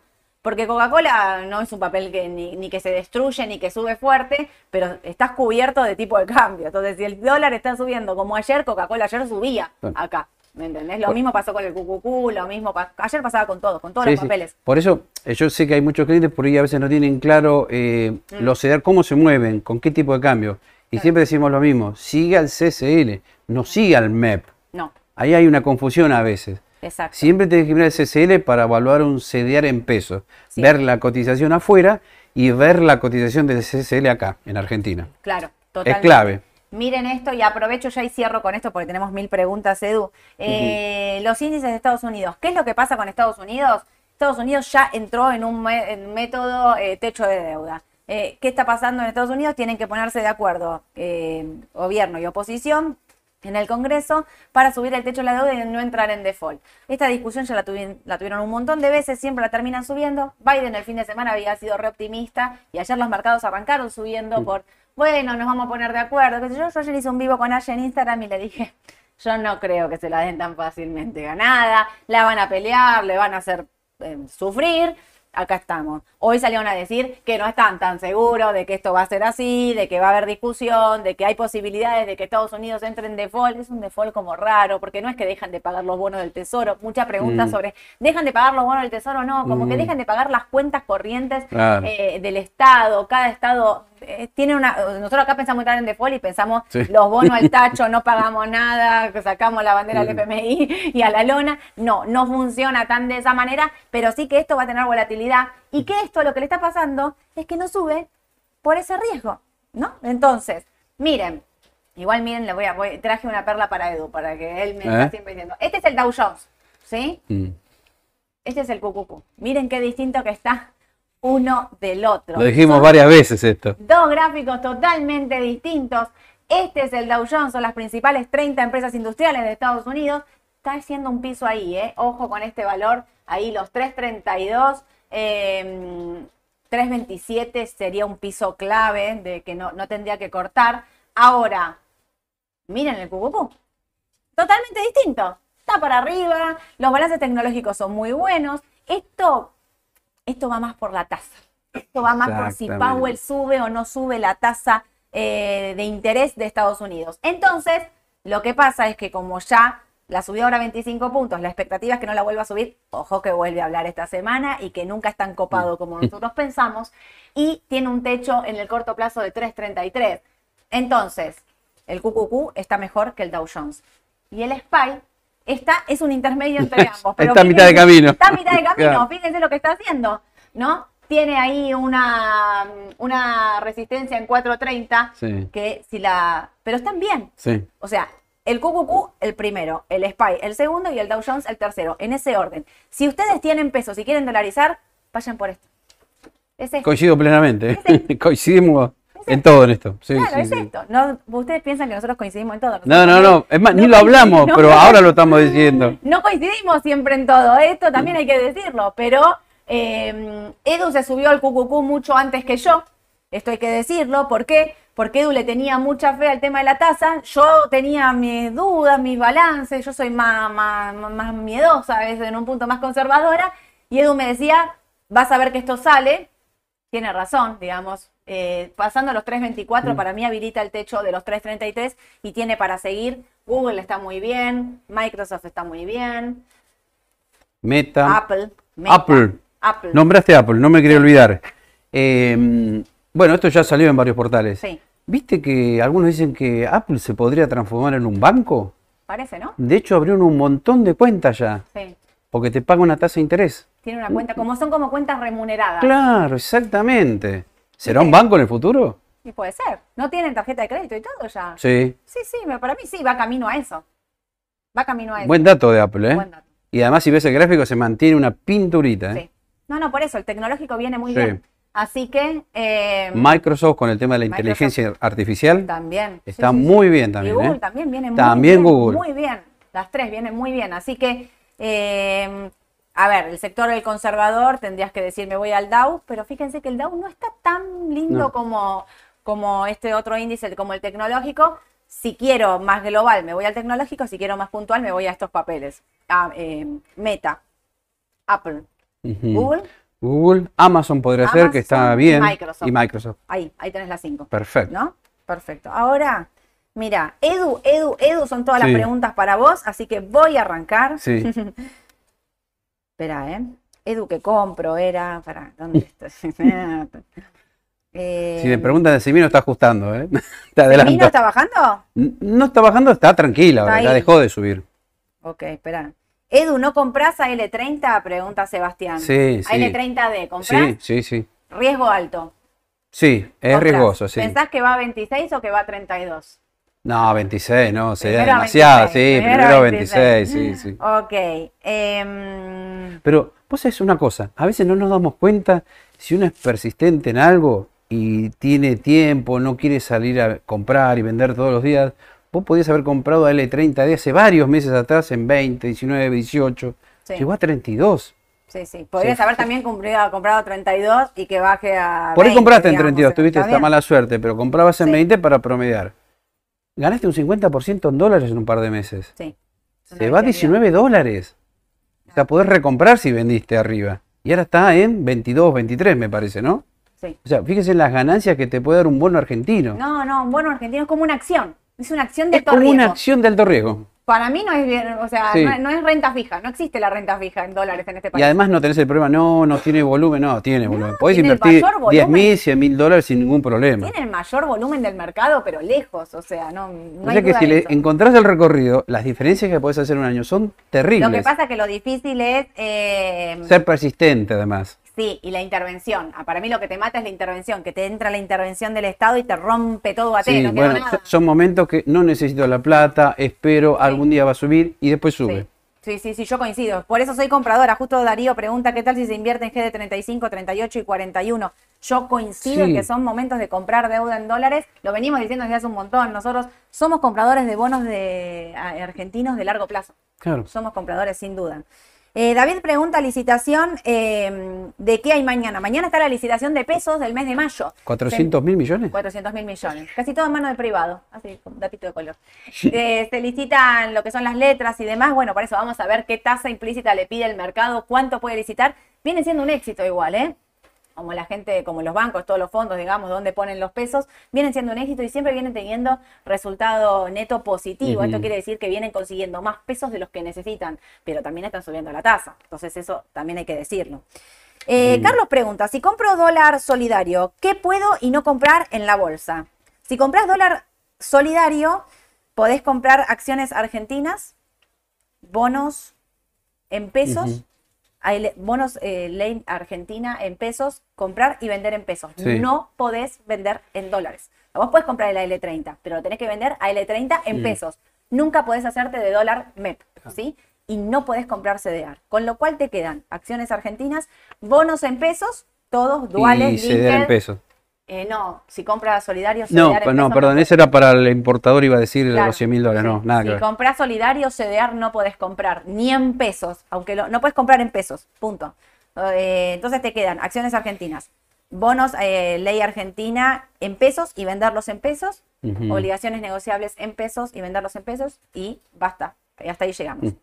Porque Coca-Cola no es un papel que ni, ni que se destruye ni que sube fuerte, pero estás cubierto de tipo de cambio. Entonces, si el dólar está subiendo como ayer, Coca-Cola ayer subía Bueno. acá. ¿Me entendés? Lo Por- mismo pasó con el QQQ, lo mismo pa- ayer pasaba con todos, con todos Sí, los sí. papeles. Por eso, eh, yo sé que hay muchos clientes por ahí a veces no tienen claro eh, Mm. los CEDAR, cómo se mueven, con qué tipo de cambio. Y siempre decimos lo mismo, siga al CCL, no siga al MEP. No, Ahí hay una confusión a veces. Exacto. Siempre tenés que mirar el CCL para evaluar un CDR en pesos, Sí. ver la cotización afuera y ver la cotización del CCL acá, en Argentina. Claro, Es totalmente. clave. Miren esto y aprovecho ya y cierro con esto porque tenemos mil preguntas, Edu. Eh, Los índices de Estados Unidos. ¿Qué es lo que pasa con Estados Unidos? Estados Unidos ya entró en un en método eh, techo de deuda. Eh, ¿Qué está pasando en Estados Unidos? Tienen que ponerse de acuerdo eh, gobierno y oposición en el Congreso para subir el techo de la deuda y no entrar en default. Esta discusión ya la, tuvi- la tuvieron un montón de veces, siempre la terminan subiendo. Biden el fin de semana había sido re optimista y ayer los mercados arrancaron subiendo por, bueno, nos vamos a poner de acuerdo. qué sé yo. yo ayer hice un vivo con Aya en Instagram y le dije, yo no creo que se la den tan fácilmente ganada, la van a pelear, le van a hacer eh, sufrir. Acá estamos. Hoy salieron a decir que no están tan seguros de que esto va a ser así, de que va a haber discusión, de que hay posibilidades de que Estados Unidos entre en default. Es un default como raro, porque no es que dejan de pagar los bonos del tesoro. Mucha pregunta Mm. sobre, ¿dejan de pagar los bonos del tesoro? No, como que Mm. dejan de pagar las cuentas corrientes Claro. eh, del Estado. Cada Estado eh, tiene una... Nosotros acá pensamos entrar en default y pensamos Sí. los bonos al tacho, no (laughs) pagamos nada, sacamos la bandera del. FMI y a la lona. No, no funciona tan de esa manera, pero sí que esto va a tener volatilidad y que esto lo que le está pasando es que no sube por ese riesgo, ¿no? Entonces, miren, igual miren, le voy a, voy- traje una perla para Edu, para que él me ¿Eh? está siempre diciendo. Este es el Dow Jones, ¿sí? Mm. Este es el QQQ. Miren qué distinto que está uno del otro. Lo dijimos Son varias veces esto. Dos gráficos totalmente distintos. Este es el Dow Jones, son las principales 30 empresas industriales de Estados Unidos. Está haciendo un piso ahí, ¿eh? Ojo con este valor. Ahí los 332, eh, 327 sería un piso clave de que no, no tendría que cortar. Ahora, miren el QQQ. Totalmente distinto. Está para arriba, los balances tecnológicos son muy buenos. Esto, esto va más por la tasa. Esto va más por si. Powell sube o no sube la tasa eh, de interés de Estados Unidos. Entonces, lo que pasa es que como ya la subió ahora 25 puntos, la expectativa es que no la vuelva a subir, ojo que vuelve a hablar esta semana y que nunca es tan copado como nosotros (laughs) pensamos, y tiene un techo en el corto plazo de 3.33. Entonces, el QQQ está mejor que el Dow Jones. Y el SPY está, es un intermedio entre (laughs) ambos. pero Está a mitad de camino. Está a mitad de camino, Claro. fíjense lo que está haciendo, ¿no? Tiene ahí una, una resistencia en 4.30 Sí. que si la... Pero están bien. Sí. O sea, el QQQ el primero, el SPY el segundo y el Dow Jones el tercero, en ese orden. Si ustedes tienen pesos y quieren dolarizar, vayan por esto. Es. Coincido plenamente. (laughs) Coincidimos en todo en esto. Sí, Claro, sí, es sí. esto. No, ustedes piensan que nosotros coincidimos en todo. No, no, no. Es más, ni lo hablamos, pero (laughs) ahora lo estamos diciendo. No coincidimos siempre en todo, esto también hay que decirlo, pero eh, Edu se subió al QQQ mucho antes que yo, esto hay que decirlo, ¿por qué? Porque Edu le tenía mucha fe al tema de la tasa, yo tenía mis dudas, mis balances, yo soy más, más, más miedosa, a veces en un punto más conservadora, y Edu me decía, vas a ver que esto sale, tiene razón, digamos. Eh, pasando los 3.24, para mí habilita el techo de los 3.33 y tiene para seguir. Google está muy bien, Microsoft está muy bien, Meta. Apple. Meta, Apple. Apple. Nombraste Apple, no me quería olvidar. Eh, bueno, esto ya salió en varios portales. Sí, ¿Viste que algunos dicen que Apple se podría transformar en un banco? parece, ¿no? De hecho, abrieron un montón de cuentas ya, Sí. porque te paga una tasa de interés. Tiene una cuenta, como son como cuentas remuneradas. Claro, exactamente. ¿Será un banco en el futuro? Y puede ser. ¿No tienen tarjeta de crédito y todo ya? Sí. Sí, sí, para mí sí, va camino a eso. Va camino a eso. Buen dato de Apple, ¿eh? Buen dato. Y además, si ves el gráfico, se mantiene una pinturita, ¿eh? Sí. No, no, por eso, el tecnológico viene muy Sí. bien. Así que eh, Microsoft con el tema de la Microsoft inteligencia artificial también. Está sí, sí. muy bien Y también, Google ¿eh? también viene muy También bien. Google. Muy bien. Las tres vienen muy bien. Así que, eh, a ver, el sector del conservador tendrías que decir me voy al Dow, pero fíjense que el Dow no está tan lindo No. como, como este otro índice, como el tecnológico. Si quiero más global, me voy al tecnológico. Si quiero más puntual, me voy a estos papeles. A, eh, Meta, Apple. Google. Google, Amazon podría ser que está Amazon y bien. Microsoft. Y Microsoft. Ahí, ahí tenés las cinco. Perfecto. ¿No? Perfecto. Ahora, mira, Edu, Edu, Edu son todas Sí. las preguntas para vos, así que voy a arrancar. Sí. (laughs) Espera, ¿eh? Edu, que compro? Era. Para, ¿dónde (laughs) está? (laughs) eh, Si me preguntan de Semino, está ajustando, ¿eh? (laughs) Te ¿Semino está bajando? No está bajando, está tranquila ahora, ya dejó de subir. Ok, espera. Edu, ¿no compras a L30? Pregunta Sebastián. Sí, A sí. L30D, ¿comprás? Sí, sí, sí. Riesgo alto. Sí, es riesgoso, sí. ¿Pensás que va a 26 o que va a 32? No, 26, no, sería Primero demasiado, 26, sí, primero primero 26. 26, sí, sí. (laughs) Ok. em, Pero vos sabés una cosa, a veces no nos damos cuenta si uno es persistente en algo y tiene tiempo, no quiere salir a comprar y vender todos los días, vos podías haber comprado a L30 de hace varios meses atrás en 20, 19, 18, Sí. llegó a 32. Sí, sí. Podrías Sí. haber también cumplido- comprado 32 y que baje a. Por ahí 20, compraste en digamos, 32, tuviste esta mala suerte, pero comprabas en Sí. 20 para promediar. Ganaste un 50% en dólares en un par de meses. Sí. Se va a bestialidad. 19 dólares. O sea, podés recomprar si vendiste arriba. y ahora está en 22, 23 me parece, ¿no? Sí. O sea, fíjese en las ganancias que te puede dar un bono argentino. No, no, un bono argentino es como una acción. Es una acción de es como alto una riesgo. acción de alto riesgo. Para mí no es bien, o sea, Sí. no, es- no es renta fija, no existe la renta fija en dólares en este Y país. además no tenés el problema, no, no tiene volumen, no, tiene volumen. Podés tiene el invertir mayor volumen. 10 mil, 100 mil dólares sin ningún problema. Tiene el mayor volumen del mercado, pero lejos, o sea, no, no O hay sea que duda si le encontrás el recorrido, las diferencias que podés hacer en un año son terribles. Lo que pasa es que lo difícil es, eh, Ser persistente además. Sí, y la intervención. Ah, Para mí lo que te mata es la intervención, que te entra la intervención del Estado y te rompe todo a ti, Sí, no bueno, nada. son- momentos que no necesito la plata, espero, algún día va a subir y después sube. Sí. Sí, sí, sí, yo coincido. Por eso soy compradora. Justo Darío pregunta qué tal si se invierte en GD35, 38 y 41. Yo coincido en Sí. que son momentos de comprar deuda en dólares. Lo venimos diciendo desde hace un montón. Nosotros somos compradores de bonos de argentinos de largo plazo. Claro. Somos compradores sin duda. Eh, David pregunta licitación eh, de qué hay mañana. Mañana está la licitación de pesos del mes de mayo. 400 mil millones. 400 mil millones. Casi todo en mano de privado. Así, con datito de color. Eh, se licitan lo que son las letras y demás. Bueno, por eso vamos a ver qué tasa implícita le pide el mercado, cuánto puede licitar. Viene siendo un éxito igual, ¿eh? Como la gente, como los bancos, todos los fondos, digamos, donde ponen los pesos, vienen siendo un éxito y siempre vienen teniendo resultado neto positivo. Esto quiere decir que vienen consiguiendo más pesos de los que necesitan, pero también están subiendo la tasa. Entonces eso también hay que decirlo. Eh, Carlos pregunta, si compro dólar solidario, ¿qué puedo y no comprar en la bolsa? Si compras dólar solidario, podés comprar acciones argentinas, bonos en pesos, Ujú. Hay bonos eh, ley argentina en pesos, comprar y vender en pesos. Sí. No podés vender en dólares. Vos podés comprar el AL30, pero lo tenés que vender a L30 en pesos. Nunca podés hacerte de dólar MEP, ¿sí? Y no podés comprar CDR. Con lo cual te quedan acciones argentinas, bonos en pesos, todos duales, y ceder en pesos. Eh, no, si compras solidario, No, pa- no, pesos perdón, ese era para el importador, iba a decir Claro. los 100 mil dólares, no, nada que Si compras solidario, CDR no podés comprar, ni en pesos, aunque lo- no puedes comprar en pesos, punto. Eh, entonces te quedan acciones argentinas, bonos eh, ley argentina en pesos y venderlos en pesos, obligaciones negociables en pesos y venderlos en pesos y basta, y hasta ahí llegamos. Mm.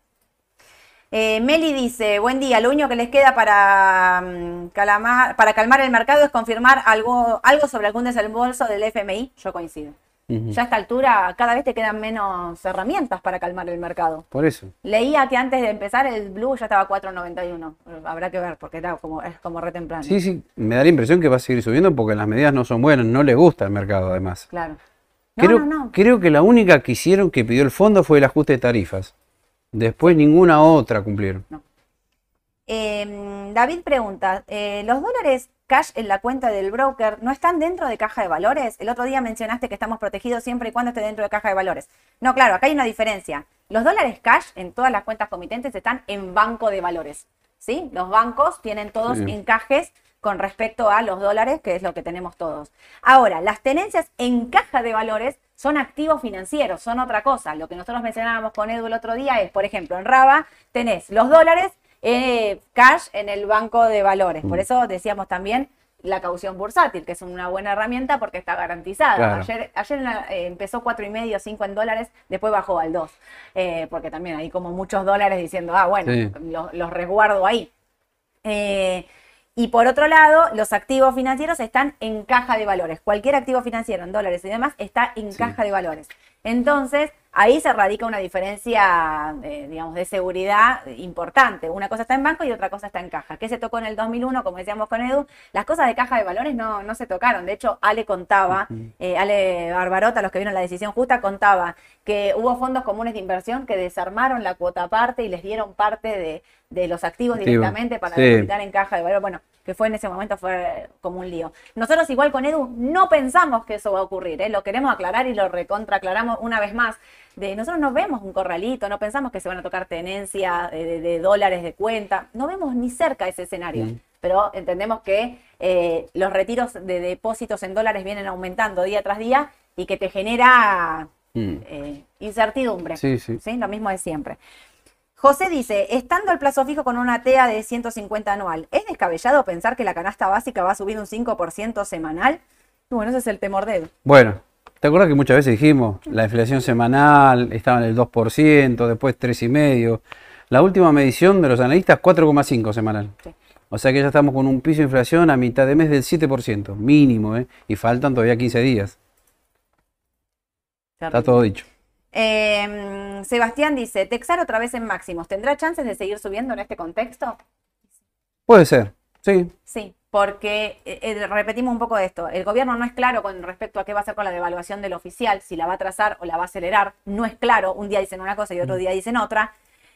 Eh, Meli dice, buen día, lo único que les queda para, mm, calamar- para calmar el mercado es confirmar algo, algo sobre algún desembolso del FMI. Yo coincido. Ya a esta altura cada vez te quedan menos herramientas para calmar el mercado. Por eso. Leía que antes de empezar el Blue ya estaba a 4.91. Habrá que ver porque era como, es como re temprano. Sí, sí, me da la impresión que va a seguir subiendo porque las medidas no son buenas, no le gusta el mercado además. Claro. No, creo, no, no. creo que la única que hicieron que pidió el fondo fue el ajuste de tarifas. Después ninguna otra cumplieron. Eh, David pregunta, eh, ¿los dólares cash en la cuenta del broker no están dentro de caja de valores? El otro día mencionaste que estamos protegidos siempre y cuando esté dentro de caja de valores. No, claro, acá hay una diferencia. Los dólares cash en todas las cuentas comitentes están en banco de valores. ¿sí? Los bancos tienen todos Sí. encajes con respecto a los dólares, que es lo que tenemos todos. Ahora, las tenencias en caja de valores son activos financieros, son otra cosa. Lo que nosotros mencionábamos con Edu el otro día es, por ejemplo, en Raba tenés los dólares eh, cash en el banco de valores. Por Mm. eso decíamos también la caución bursátil, que es una buena herramienta porque está garantizada. Claro. Ayer, ayer eh, empezó cuatro y medio, cinco en dólares, después bajó al 2, porque también hay como muchos dólares diciendo, ah, bueno, Sí. los, los resguardo ahí. Y por otro lado, los activos financieros están en caja de valores. Cualquier activo financiero en dólares y demás está en Sí. caja de valores. Entonces, ahí se radica una diferencia, de, digamos, de seguridad importante. Una cosa está en banco y otra cosa está en caja. ¿Qué se tocó en el 2001? Como decíamos con Edu, las cosas de caja de valores no, no se tocaron. De hecho, Ale contaba, eh, Ale Barbarota, los que vieron la decisión justa, contaba que hubo fondos comunes de inversión que desarmaron la cuota aparte y les dieron parte de, de los activos Activo, directamente para depositar en caja de valor. Bueno, que fue en ese momento fue como un lío. Nosotros igual con Edu no pensamos que eso va a ocurrir, ¿eh? lo queremos aclarar y lo recontra aclaramos una vez más. De, nosotros no vemos un corralito, no pensamos que se van a tocar tenencia de, de- de dólares de cuenta, no vemos ni cerca ese escenario. Mm. Pero entendemos que eh, los retiros de depósitos en dólares vienen aumentando día tras día y que te genera Mm. eh, incertidumbre. Sí, sí. Lo mismo de siempre. José dice, estando el plazo fijo con una TEA de 150 anual, ¿es descabellado pensar que la canasta básica va a subir un 5% semanal? Bueno, ese es el temor de él. Bueno, ¿te acuerdas que muchas veces dijimos la inflación semanal estaba en el 2%, después 3,5%? La última medición de los analistas, 4,5 semanal. Sí. O sea que ya estamos con un piso de inflación a mitad de mes del 7%, mínimo, ¿eh? Y faltan todavía 15 días. Está todo dicho. Eh, Sebastián dice, Texar otra vez en máximos, ¿tendrá chances de seguir subiendo en este contexto? Puede ser, sí. Sí, porque eh, eh, repetimos un poco esto. El gobierno no es claro con respecto a qué va a hacer con la devaluación del oficial, si la va a trazar o la va a acelerar. No es claro. Un día dicen una cosa y otro día dicen otra.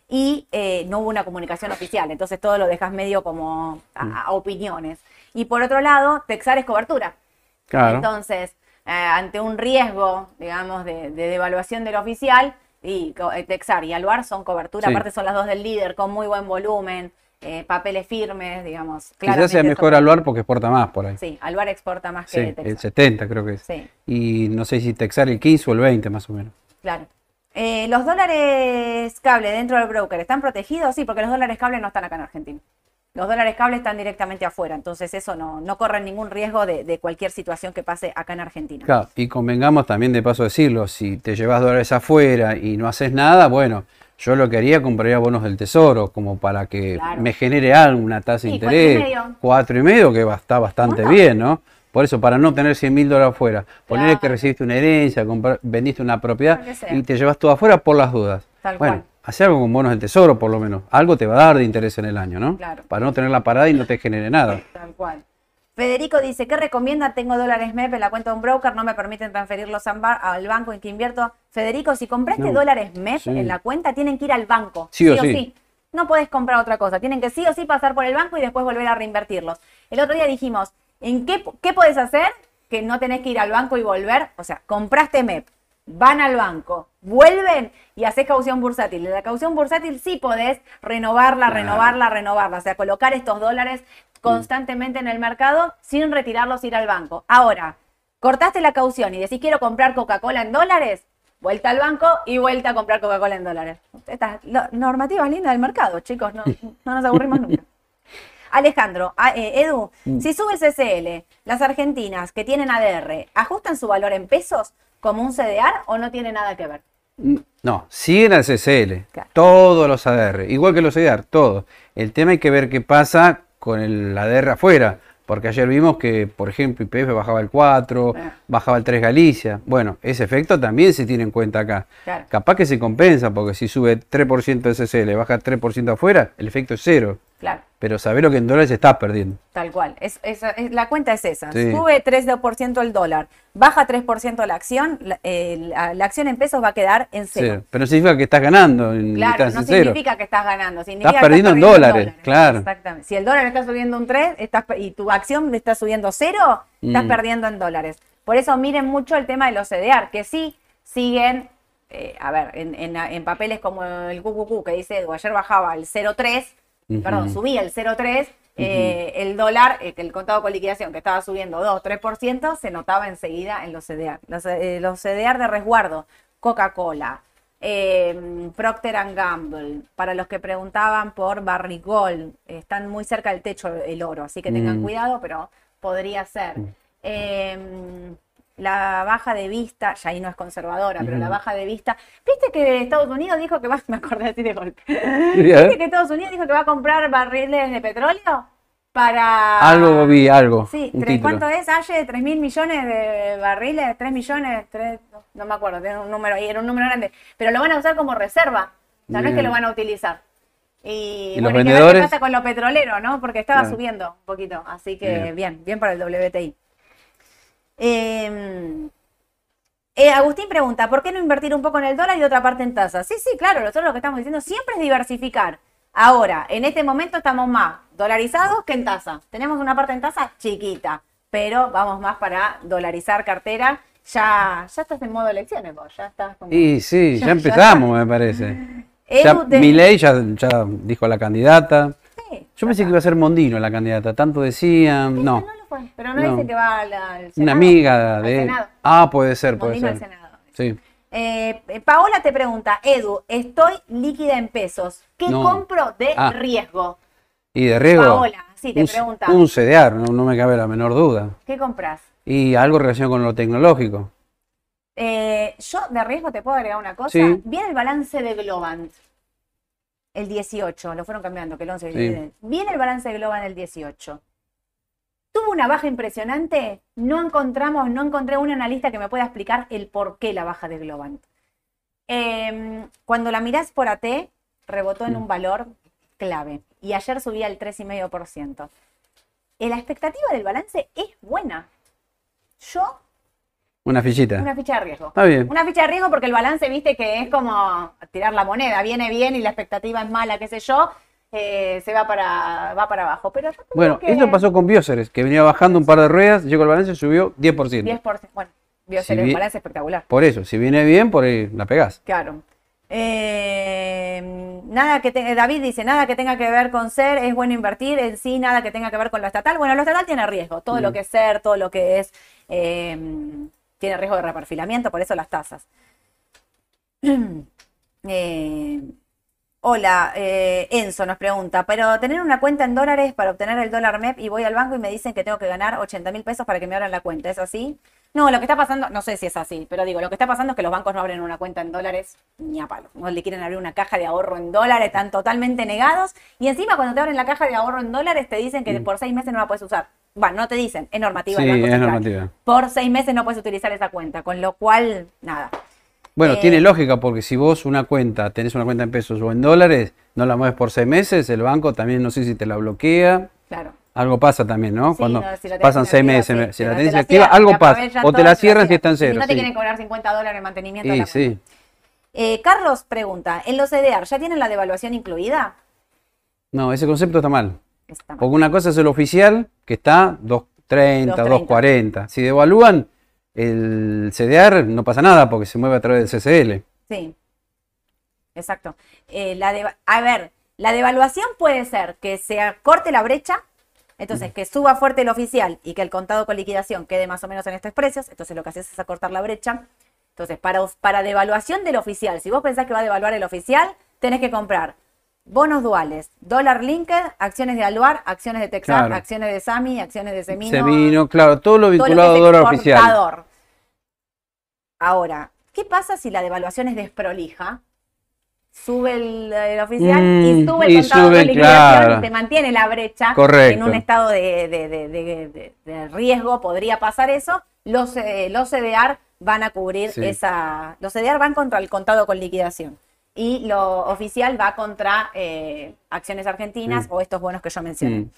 Y eh, no hubo una comunicación oficial. Entonces todo lo dejas medio como a, a opiniones. Y por otro lado, Texar es cobertura. Claro. Entonces, eh, ante un riesgo, digamos, de, de devaluación del oficial, y eh, Texar y Aluar son cobertura, Sí. aparte son las dos del líder, con muy buen volumen, eh, papeles firmes, digamos. Quizás sea mejor Aluar porque exporta más por ahí. Sí, Aluar exporta más Sí, que el Texar. 70 creo que es. Sí, Y no sé si Texar el 15 o el 20 más o menos. claro. Eh, ¿Los dólares cable dentro del broker están protegidos? Sí, porque los dólares cable no están acá en Argentina. Los dólares cable están directamente afuera, entonces eso no, no corre ningún riesgo de, de cualquier situación que pase acá en Argentina. Claro, y convengamos también de paso decirlo, si te llevas dólares afuera y no haces nada, bueno, yo lo que haría, compraría bonos del tesoro, como para que Claro. me genere algo, una tasa de Sí, cuatro y interés, medio. cuatro y medio, que va, está bastante bien, ¿no? Por eso, para no tener 100 mil dólares afuera, ponerle que recibiste una herencia, vendiste una propiedad y te llevas todo afuera por las dudas. Tal bueno, cual. Hace algo con bonos del tesoro, por lo menos. Algo te va a dar de interés en el año, ¿no? Claro. Para no tener la parada y no te genere nada. Tal cual. Federico dice, ¿qué recomienda? Tengo dólares MEP en la cuenta de un broker, no me permiten transferirlos al banco en que invierto. Federico, si compraste No. dólares MEP Sí. en la cuenta, tienen que ir al banco. Sí o sí. No puedes comprar otra cosa. Tienen que sí o sí pasar por el banco y después volver a reinvertirlos. El otro día dijimos, ¿en qué, qué puedes hacer que no tenés que ir al banco y volver? O sea, compraste MEP, van al banco, vuelven y haces caución bursátil. En la caución bursátil sí podés renovarla, renovarla, renovarla. O sea, colocar estos dólares constantemente en el mercado sin retirarlos ir al banco. Ahora, cortaste la caución y decís quiero comprar Coca-Cola en dólares, vuelta al banco y vuelta a comprar Coca-Cola en dólares. Estas normativas lindas del mercado, chicos, no, (laughs) no nos aburrimos nunca. Alejandro, a- eh, Edu, si sube el CCL, las argentinas que tienen ADR, ¿ajustan su valor en pesos como un CDR o no tiene nada que ver? No, siguen al CCL, Claro. todos los ADR, igual que los CDR, todos. El tema hay que ver qué pasa con el ADR afuera, porque ayer vimos que, por ejemplo, IPF bajaba el 4, Ah. bajaba el 3 Galicia. Bueno, ese efecto también se tiene en cuenta acá. Claro. Capaz que se compensa, porque si sube 3% de CCL, baja 3% afuera, el efecto es cero. Claro. Pero saber lo que en dólares estás perdiendo. Tal cual. Es, es- es- la cuenta es esa. Sí. Sube 3% el dólar, baja 3% la acción, la, eh, la- la acción en pesos va a quedar en cero. Pero no significa que estás ganando en Claro, estás no en cero. significa que estás ganando. Significa Estás que perdiendo en dólares, claro. Exactamente. Si el dólar está subiendo un 3 estás, y tu acción está subiendo cero, estás Mm. perdiendo en dólares. Por eso miren mucho el tema de los CDR, que sí siguen, eh, a ver, en, en- en papeles como el QQQ que dice, ayer bajaba el 0,3, Perdón, subía el 0,3, eh, el dólar, eh, el contado con liquidación que estaba subiendo 2, 3%, se notaba enseguida en los CDR. Los, eh, los CDR de resguardo, Coca-Cola, eh, Procter and Gamble, para los que preguntaban por Barrick-Gold, están muy cerca del techo el oro, así que tengan Mm. cuidado, pero podría ser. Eh, la baja de vista, ya ahí no es conservadora, pero la baja de vista. ¿Viste que Estados Unidos dijo que va, (laughs) me acordé así de golpe. Sí, ¿Viste ¿eh? que Estados Unidos dijo que va a comprar barriles de petróleo? Para. Algo vi, algo. Sí, tres-. ¿cuánto es, Aye? ¿3 mil millones de barriles? ¿3 millones? Tres, no, no me acuerdo, tiene un número ahí, era un número grande. Pero lo van a usar como reserva, o sea, no es que lo van a utilizar. Y, ¿Y bueno, los ver qué vendedores? pasa con lo petrolero, ¿no? Porque estaba Claro. subiendo un poquito, así que Bien. bien, bien para el WTI. Eh, eh, Agustín pregunta, ¿por qué no invertir un poco en el dólar y otra parte en tasa? Sí, sí, claro, nosotros lo que estamos diciendo siempre es diversificar. Ahora, en este momento estamos más dolarizados que en tasa. Tenemos una parte en tasa chiquita, pero vamos más para dolarizar cartera. Ya, ya estás en modo elecciones vos, ya estás como... Y sí, Ya- (laughs) ya, ya empezamos, me parece. (laughs) Ya, de- Milei ya, ya dijo a la candidata. Sí, Yo pensé que iba a ser Mondino la candidata, tanto decían. No, fue, pero no, No. dice que va al, al una Senado, amiga al de. Senado. Ah, puede ser, puede Mondino al ser. Senado. Sí. Eh, eh, Paola te pregunta, Edu, estoy líquida en pesos. ¿Qué No. compro de Ah. riesgo? Y de riesgo. Paola, sí, te un, pregunta. Un CDR, no, no me cabe la menor duda. ¿Qué compras? Y algo relacionado con lo tecnológico. Eh, yo de riesgo te puedo agregar una cosa. Sí. Viene el balance de Globant. el 18, lo fueron cambiando, que el 11 Sí. viene. El balance de Globan el 18. Tuvo una baja impresionante, no encontramos, no encontré un analista que me pueda explicar el por qué la baja de Globan. Eh, cuando la mirás por AT, rebotó en Mm. un valor clave y ayer subía el 3,5%. Eh, La expectativa del balance es buena. Yo, Una fichita. una ficha de riesgo. Está bien. Una ficha de riesgo porque el balance, viste, que es como tirar la moneda, viene bien y la expectativa es mala, qué sé yo, eh, se va para, va para abajo. Pero yo Bueno, que esto pasó con Bioceres, que venía bajando un par de ruedas, llegó el balance y subió 10%. 10%. Bueno, vio Si vi- balance espectacular. Por eso, si viene bien, por ahí la pegás. Claro. Eh, nada que te- David dice, nada que tenga que ver con ser, es bueno invertir en sí, nada que tenga que ver con lo estatal. Bueno, lo estatal tiene riesgo, todo lo Mm. que es ser, todo lo que es, eh, tiene riesgo de reperfilamiento, por eso las tasas. (clears throat) Eh, hola, eh, Enzo nos pregunta, pero tener una cuenta en dólares para obtener el dólar MEP y voy al banco y me dicen que tengo que ganar 80 mil pesos para que me abran la cuenta, ¿es así? No, lo que está pasando, no sé si es así, pero digo, lo que está pasando es que los bancos no abren una cuenta en dólares ni a palo. No le quieren abrir una caja de ahorro en dólares, están totalmente negados. Y encima cuando te abren la caja de ahorro en dólares te dicen que Mm. por seis meses no la puedes usar. Bueno, no te dicen, es normativa. Sí, es normativa. Por seis meses no puedes utilizar esa cuenta, con lo cual, nada. Bueno, Eh, tiene lógica porque si vos una cuenta, tenés una cuenta en pesos o en dólares, no la mueves por seis meses, el banco también no sé si te la bloquea. Claro. Algo pasa también, ¿no? Sí, Cuando no, si pasan seis meses, sí, si la tenés te activa, algo pasa. O te la cierran si está en Si cero. no te sí. quieren cobrar 50 dólares en mantenimiento la cuenta. sí. Eh, Carlos pregunta, ¿en los CDR ya tienen la devaluación incluida? No, ese concepto está mal. Está mal. Porque una cosa es el oficial, que está 2.30, 2.30. 2.40. Si devalúan el CDR, no pasa nada porque se mueve a través del CCL. Sí, exacto. Eh, la a ver, la devaluación puede ser que se corte la brecha, entonces que suba fuerte el oficial y que el contado con liquidación quede más o menos en estos precios, entonces lo que haces es acortar la brecha. Entonces, para, para devaluación del oficial, si vos pensás que va a devaluar el oficial, tenés que comprar bonos duales, dólar linked, acciones de Aluar, acciones de Texas, Claro. acciones de Sami, acciones de Semino. Semino, claro, todo lo todo lo que vinculado a dólar oficial. Ahora, ¿qué pasa si la devaluación es desprolija? Sube el, el oficial y Mm, sube el y contado sube, de liquidación claro. y se mantiene la brecha Correcto. en un estado de, de- de- de- de- de riesgo, podría pasar eso. Los, eh, los CDR van a cubrir Sí. esa. Los CDR van contra el contado con liquidación. Y lo oficial va contra eh, acciones argentinas Mm. o estos bonos que yo mencioné. Mm.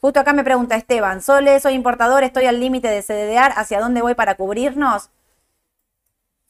Justo acá me pregunta Esteban, Sole, soy importador, estoy al límite de CDR, ¿hacia dónde voy para cubrirnos?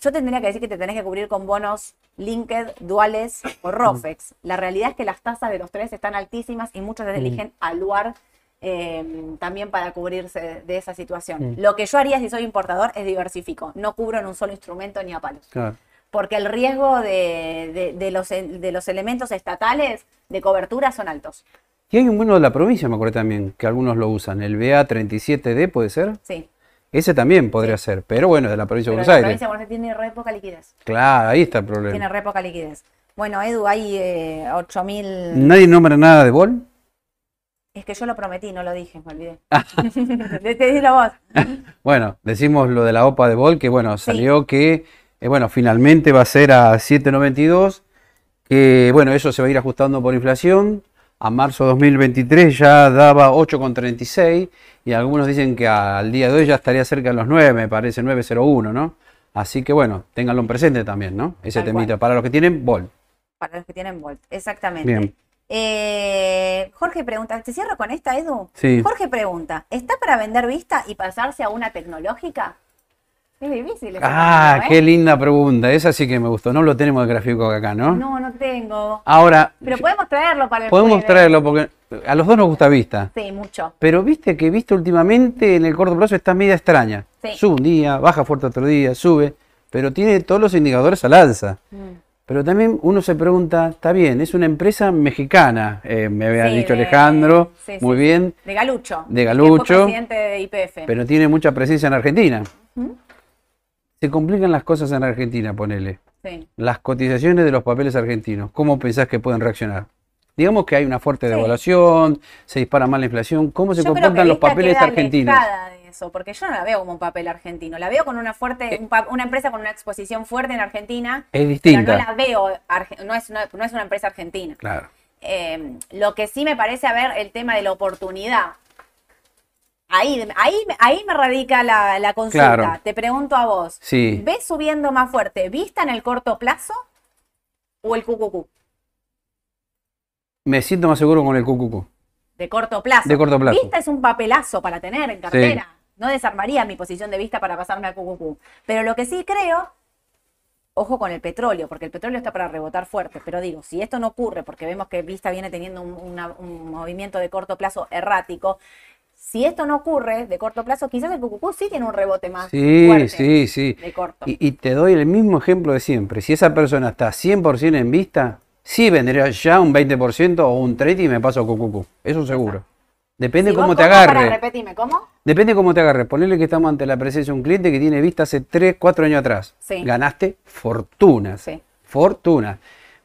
Yo tendría que decir que te tenés que cubrir con bonos linked, duales o ROFEX. La realidad es que las tasas de los tres están altísimas y muchos eligen aluar eh, también para cubrirse de esa situación. Mm. Lo que yo haría si soy importador es diversifico, no cubro en un solo instrumento ni a palos Claro. porque el riesgo de, de- de los, de los elementos estatales de cobertura son altos. Y hay un bono de la provincia, me acuerdo también, que algunos lo usan. El BA37D, ¿puede ser? Sí. Ese también podría ser, pero bueno, de la provincia de Pero Buenos la Aires. provincia de Buenos Aires tiene re poca liquidez. Claro, ahí está el Tiene problema. re poca liquidez. Bueno, Edu, hay eh, 8000. ¿Nadie nombra nada de Bol? Es que yo lo prometí, no lo dije, me olvidé. Ah. (laughs) Te dilo vos. (laughs) Bueno, decimos lo de la OPA de Bol, que bueno, salió que, eh, bueno, finalmente va a ser a 7.92, que bueno, eso se va a ir ajustando por inflación. A marzo 2023 ya daba 8,36 y algunos dicen que al día de hoy ya estaría cerca de los 9, me parece, 9,01, ¿no? Así que bueno, ténganlo en presente también, ¿no? Ese Tal temita cual. para los que tienen Bol. Para los que tienen Volt, exactamente. Bien. Eh, Jorge pregunta, ¿te cierro con esta, Edu? Sí. Jorge pregunta, ¿está para vender vista y pasarse a una tecnológica? Es difícil. Ah, ¿eh? qué linda pregunta. Esa sí que me gustó. No lo tenemos el gráfico acá, ¿no? No, no tengo. Ahora, Pero podemos traerlo para el podemos jueves. traerlo porque a los dos nos gusta vista. Sí, mucho. Pero viste que viste últimamente en el corto plazo está media extraña. Sí. Sube un día, baja fuerte otro día, sube, pero tiene todos los indicadores al alza. Mm. Pero también uno se pregunta, está bien, es una empresa mexicana, eh, me había Sí, dicho de- Alejandro, sí, muy bien, De Galucho. De Galucho. presidente de IPF. pero tiene mucha presencia en Argentina. Ujú. Se complican las cosas en Argentina, ponele. Sí. Las cotizaciones de los papeles argentinos, ¿cómo pensás que pueden reaccionar? Digamos que hay una fuerte Sí. devaluación, se dispara más la inflación, ¿cómo se Yo creo que comportan los papeles argentinos? de eso. Porque yo no la veo como un papel argentino, la veo con una fuerte, un pa- una empresa con una exposición fuerte en Argentina, Es pero distinta. no la veo, no es una, no es una empresa argentina. Claro. Eh, lo que sí me parece, a ver, el tema de la oportunidad. Ahí, ahí, ahí me radica la, la consulta. Claro. Te pregunto a vos. Sí. ¿Ves subiendo más fuerte vista en el corto plazo o el QQQ? Me siento más seguro con el QQQ. De corto plazo. De corto plazo. Vista es un papelazo para tener en cartera. No desarmaría mi posición de vista para pasarme a QQQ. Pero lo que sí creo, ojo con el petróleo, porque el petróleo está para rebotar fuerte. Pero digo, si esto no ocurre, porque vemos que Vista viene teniendo un, una- un movimiento de corto plazo errático, si esto no ocurre de corto plazo, quizás el QQQ sí tiene un rebote más Sí, fuerte sí, sí. de corto. Y, y te doy el mismo ejemplo de siempre. Si esa persona está 100% en vista, sí vendría ya un 20% o un 30% y me paso QQQ. Eso seguro. Depende Si cómo te ¿cómo? Para, agarre. repetime, ¿cómo? Depende cómo te agarre. Ponele que estamos ante la presencia de un cliente que tiene vista hace 3, 4 años atrás. Sí. Ganaste fortunas. Sí. Fortuna.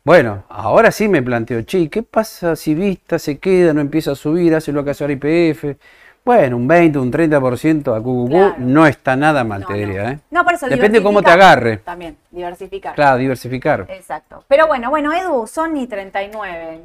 Bueno, ahora sí me planteo, che, ¿qué pasa si vista se queda, no empieza a subir, hace lo que hace ahora IPF? Bueno, un 20, un 30% a QQQ Claro. no está nada mal, No, te no. diría. ¿eh? No, por eso Depende cómo te agarre. También, diversificar. Claro, diversificar. Exacto. Pero bueno, bueno, Edu, Sony 39.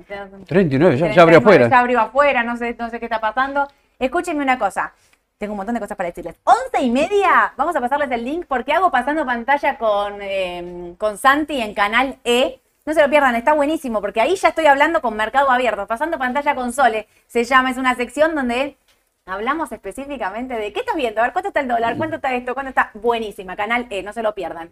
39, ya, ya abrió 39, afuera. Ya abrió afuera, no sé, no sé qué está pasando. Escúchenme una cosa. Tengo un montón de cosas para decirles. Once y media, vamos a pasarles el link porque hago pasando pantalla con, eh, con Santi en Canal E. No se lo pierdan, está buenísimo porque ahí ya estoy hablando con Mercado Abierto. Pasando pantalla con Sole se llama, es una sección donde hablamos específicamente de qué estás viendo, a ver cuánto está el dólar, cuánto está esto, cuánto está. Buenísima, Canal E, no se lo pierdan.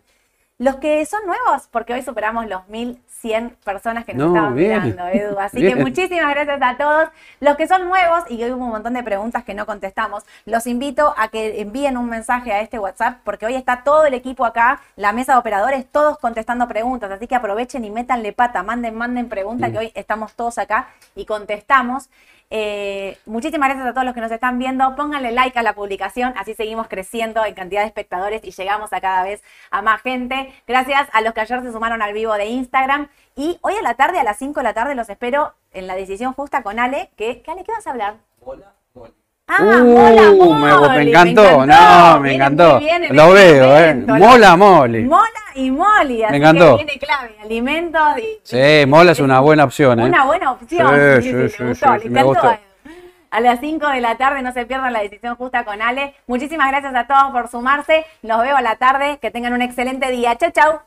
Los que son nuevos, porque hoy superamos los 1100 personas que nos No, estaban bien. mirando, Edu. (laughs) Así que muchísimas gracias a todos. Los que son nuevos, y hoy hubo un montón de preguntas que no contestamos, los invito a que envíen un mensaje a este WhatsApp, porque hoy está todo el equipo acá, la mesa de operadores, todos contestando preguntas. Así que aprovechen y métanle pata, manden, manden preguntas, que hoy estamos todos acá y contestamos. Eh, muchísimas gracias a todos los que nos están viendo. Pónganle like a la publicación, así seguimos creciendo en cantidad de espectadores y llegamos a cada vez a más gente. Gracias a los que ayer se sumaron al vivo de Instagram. Y hoy a la tarde, a las 5 de la tarde, los espero en la decisión justa con Ale. Que, ¿qué, Ale, ¿qué vas a hablar? Ah, Uh, mola, me- mole, me encantó, no, me encantó. muy bien en Lo este veo, eh. Mola, mole. Mola y moli, así encantó. que viene clave, alimentos y... Sí, mola es una buena opción, ¿eh? Una buena opción. Sí, Sí, sí, gustó, me encantó. gustó. A las 5 de la tarde no se pierdan la decisión justa con Ale. Muchísimas gracias a todos por sumarse. Los veo a la tarde. Que tengan un excelente día. Chau, chau.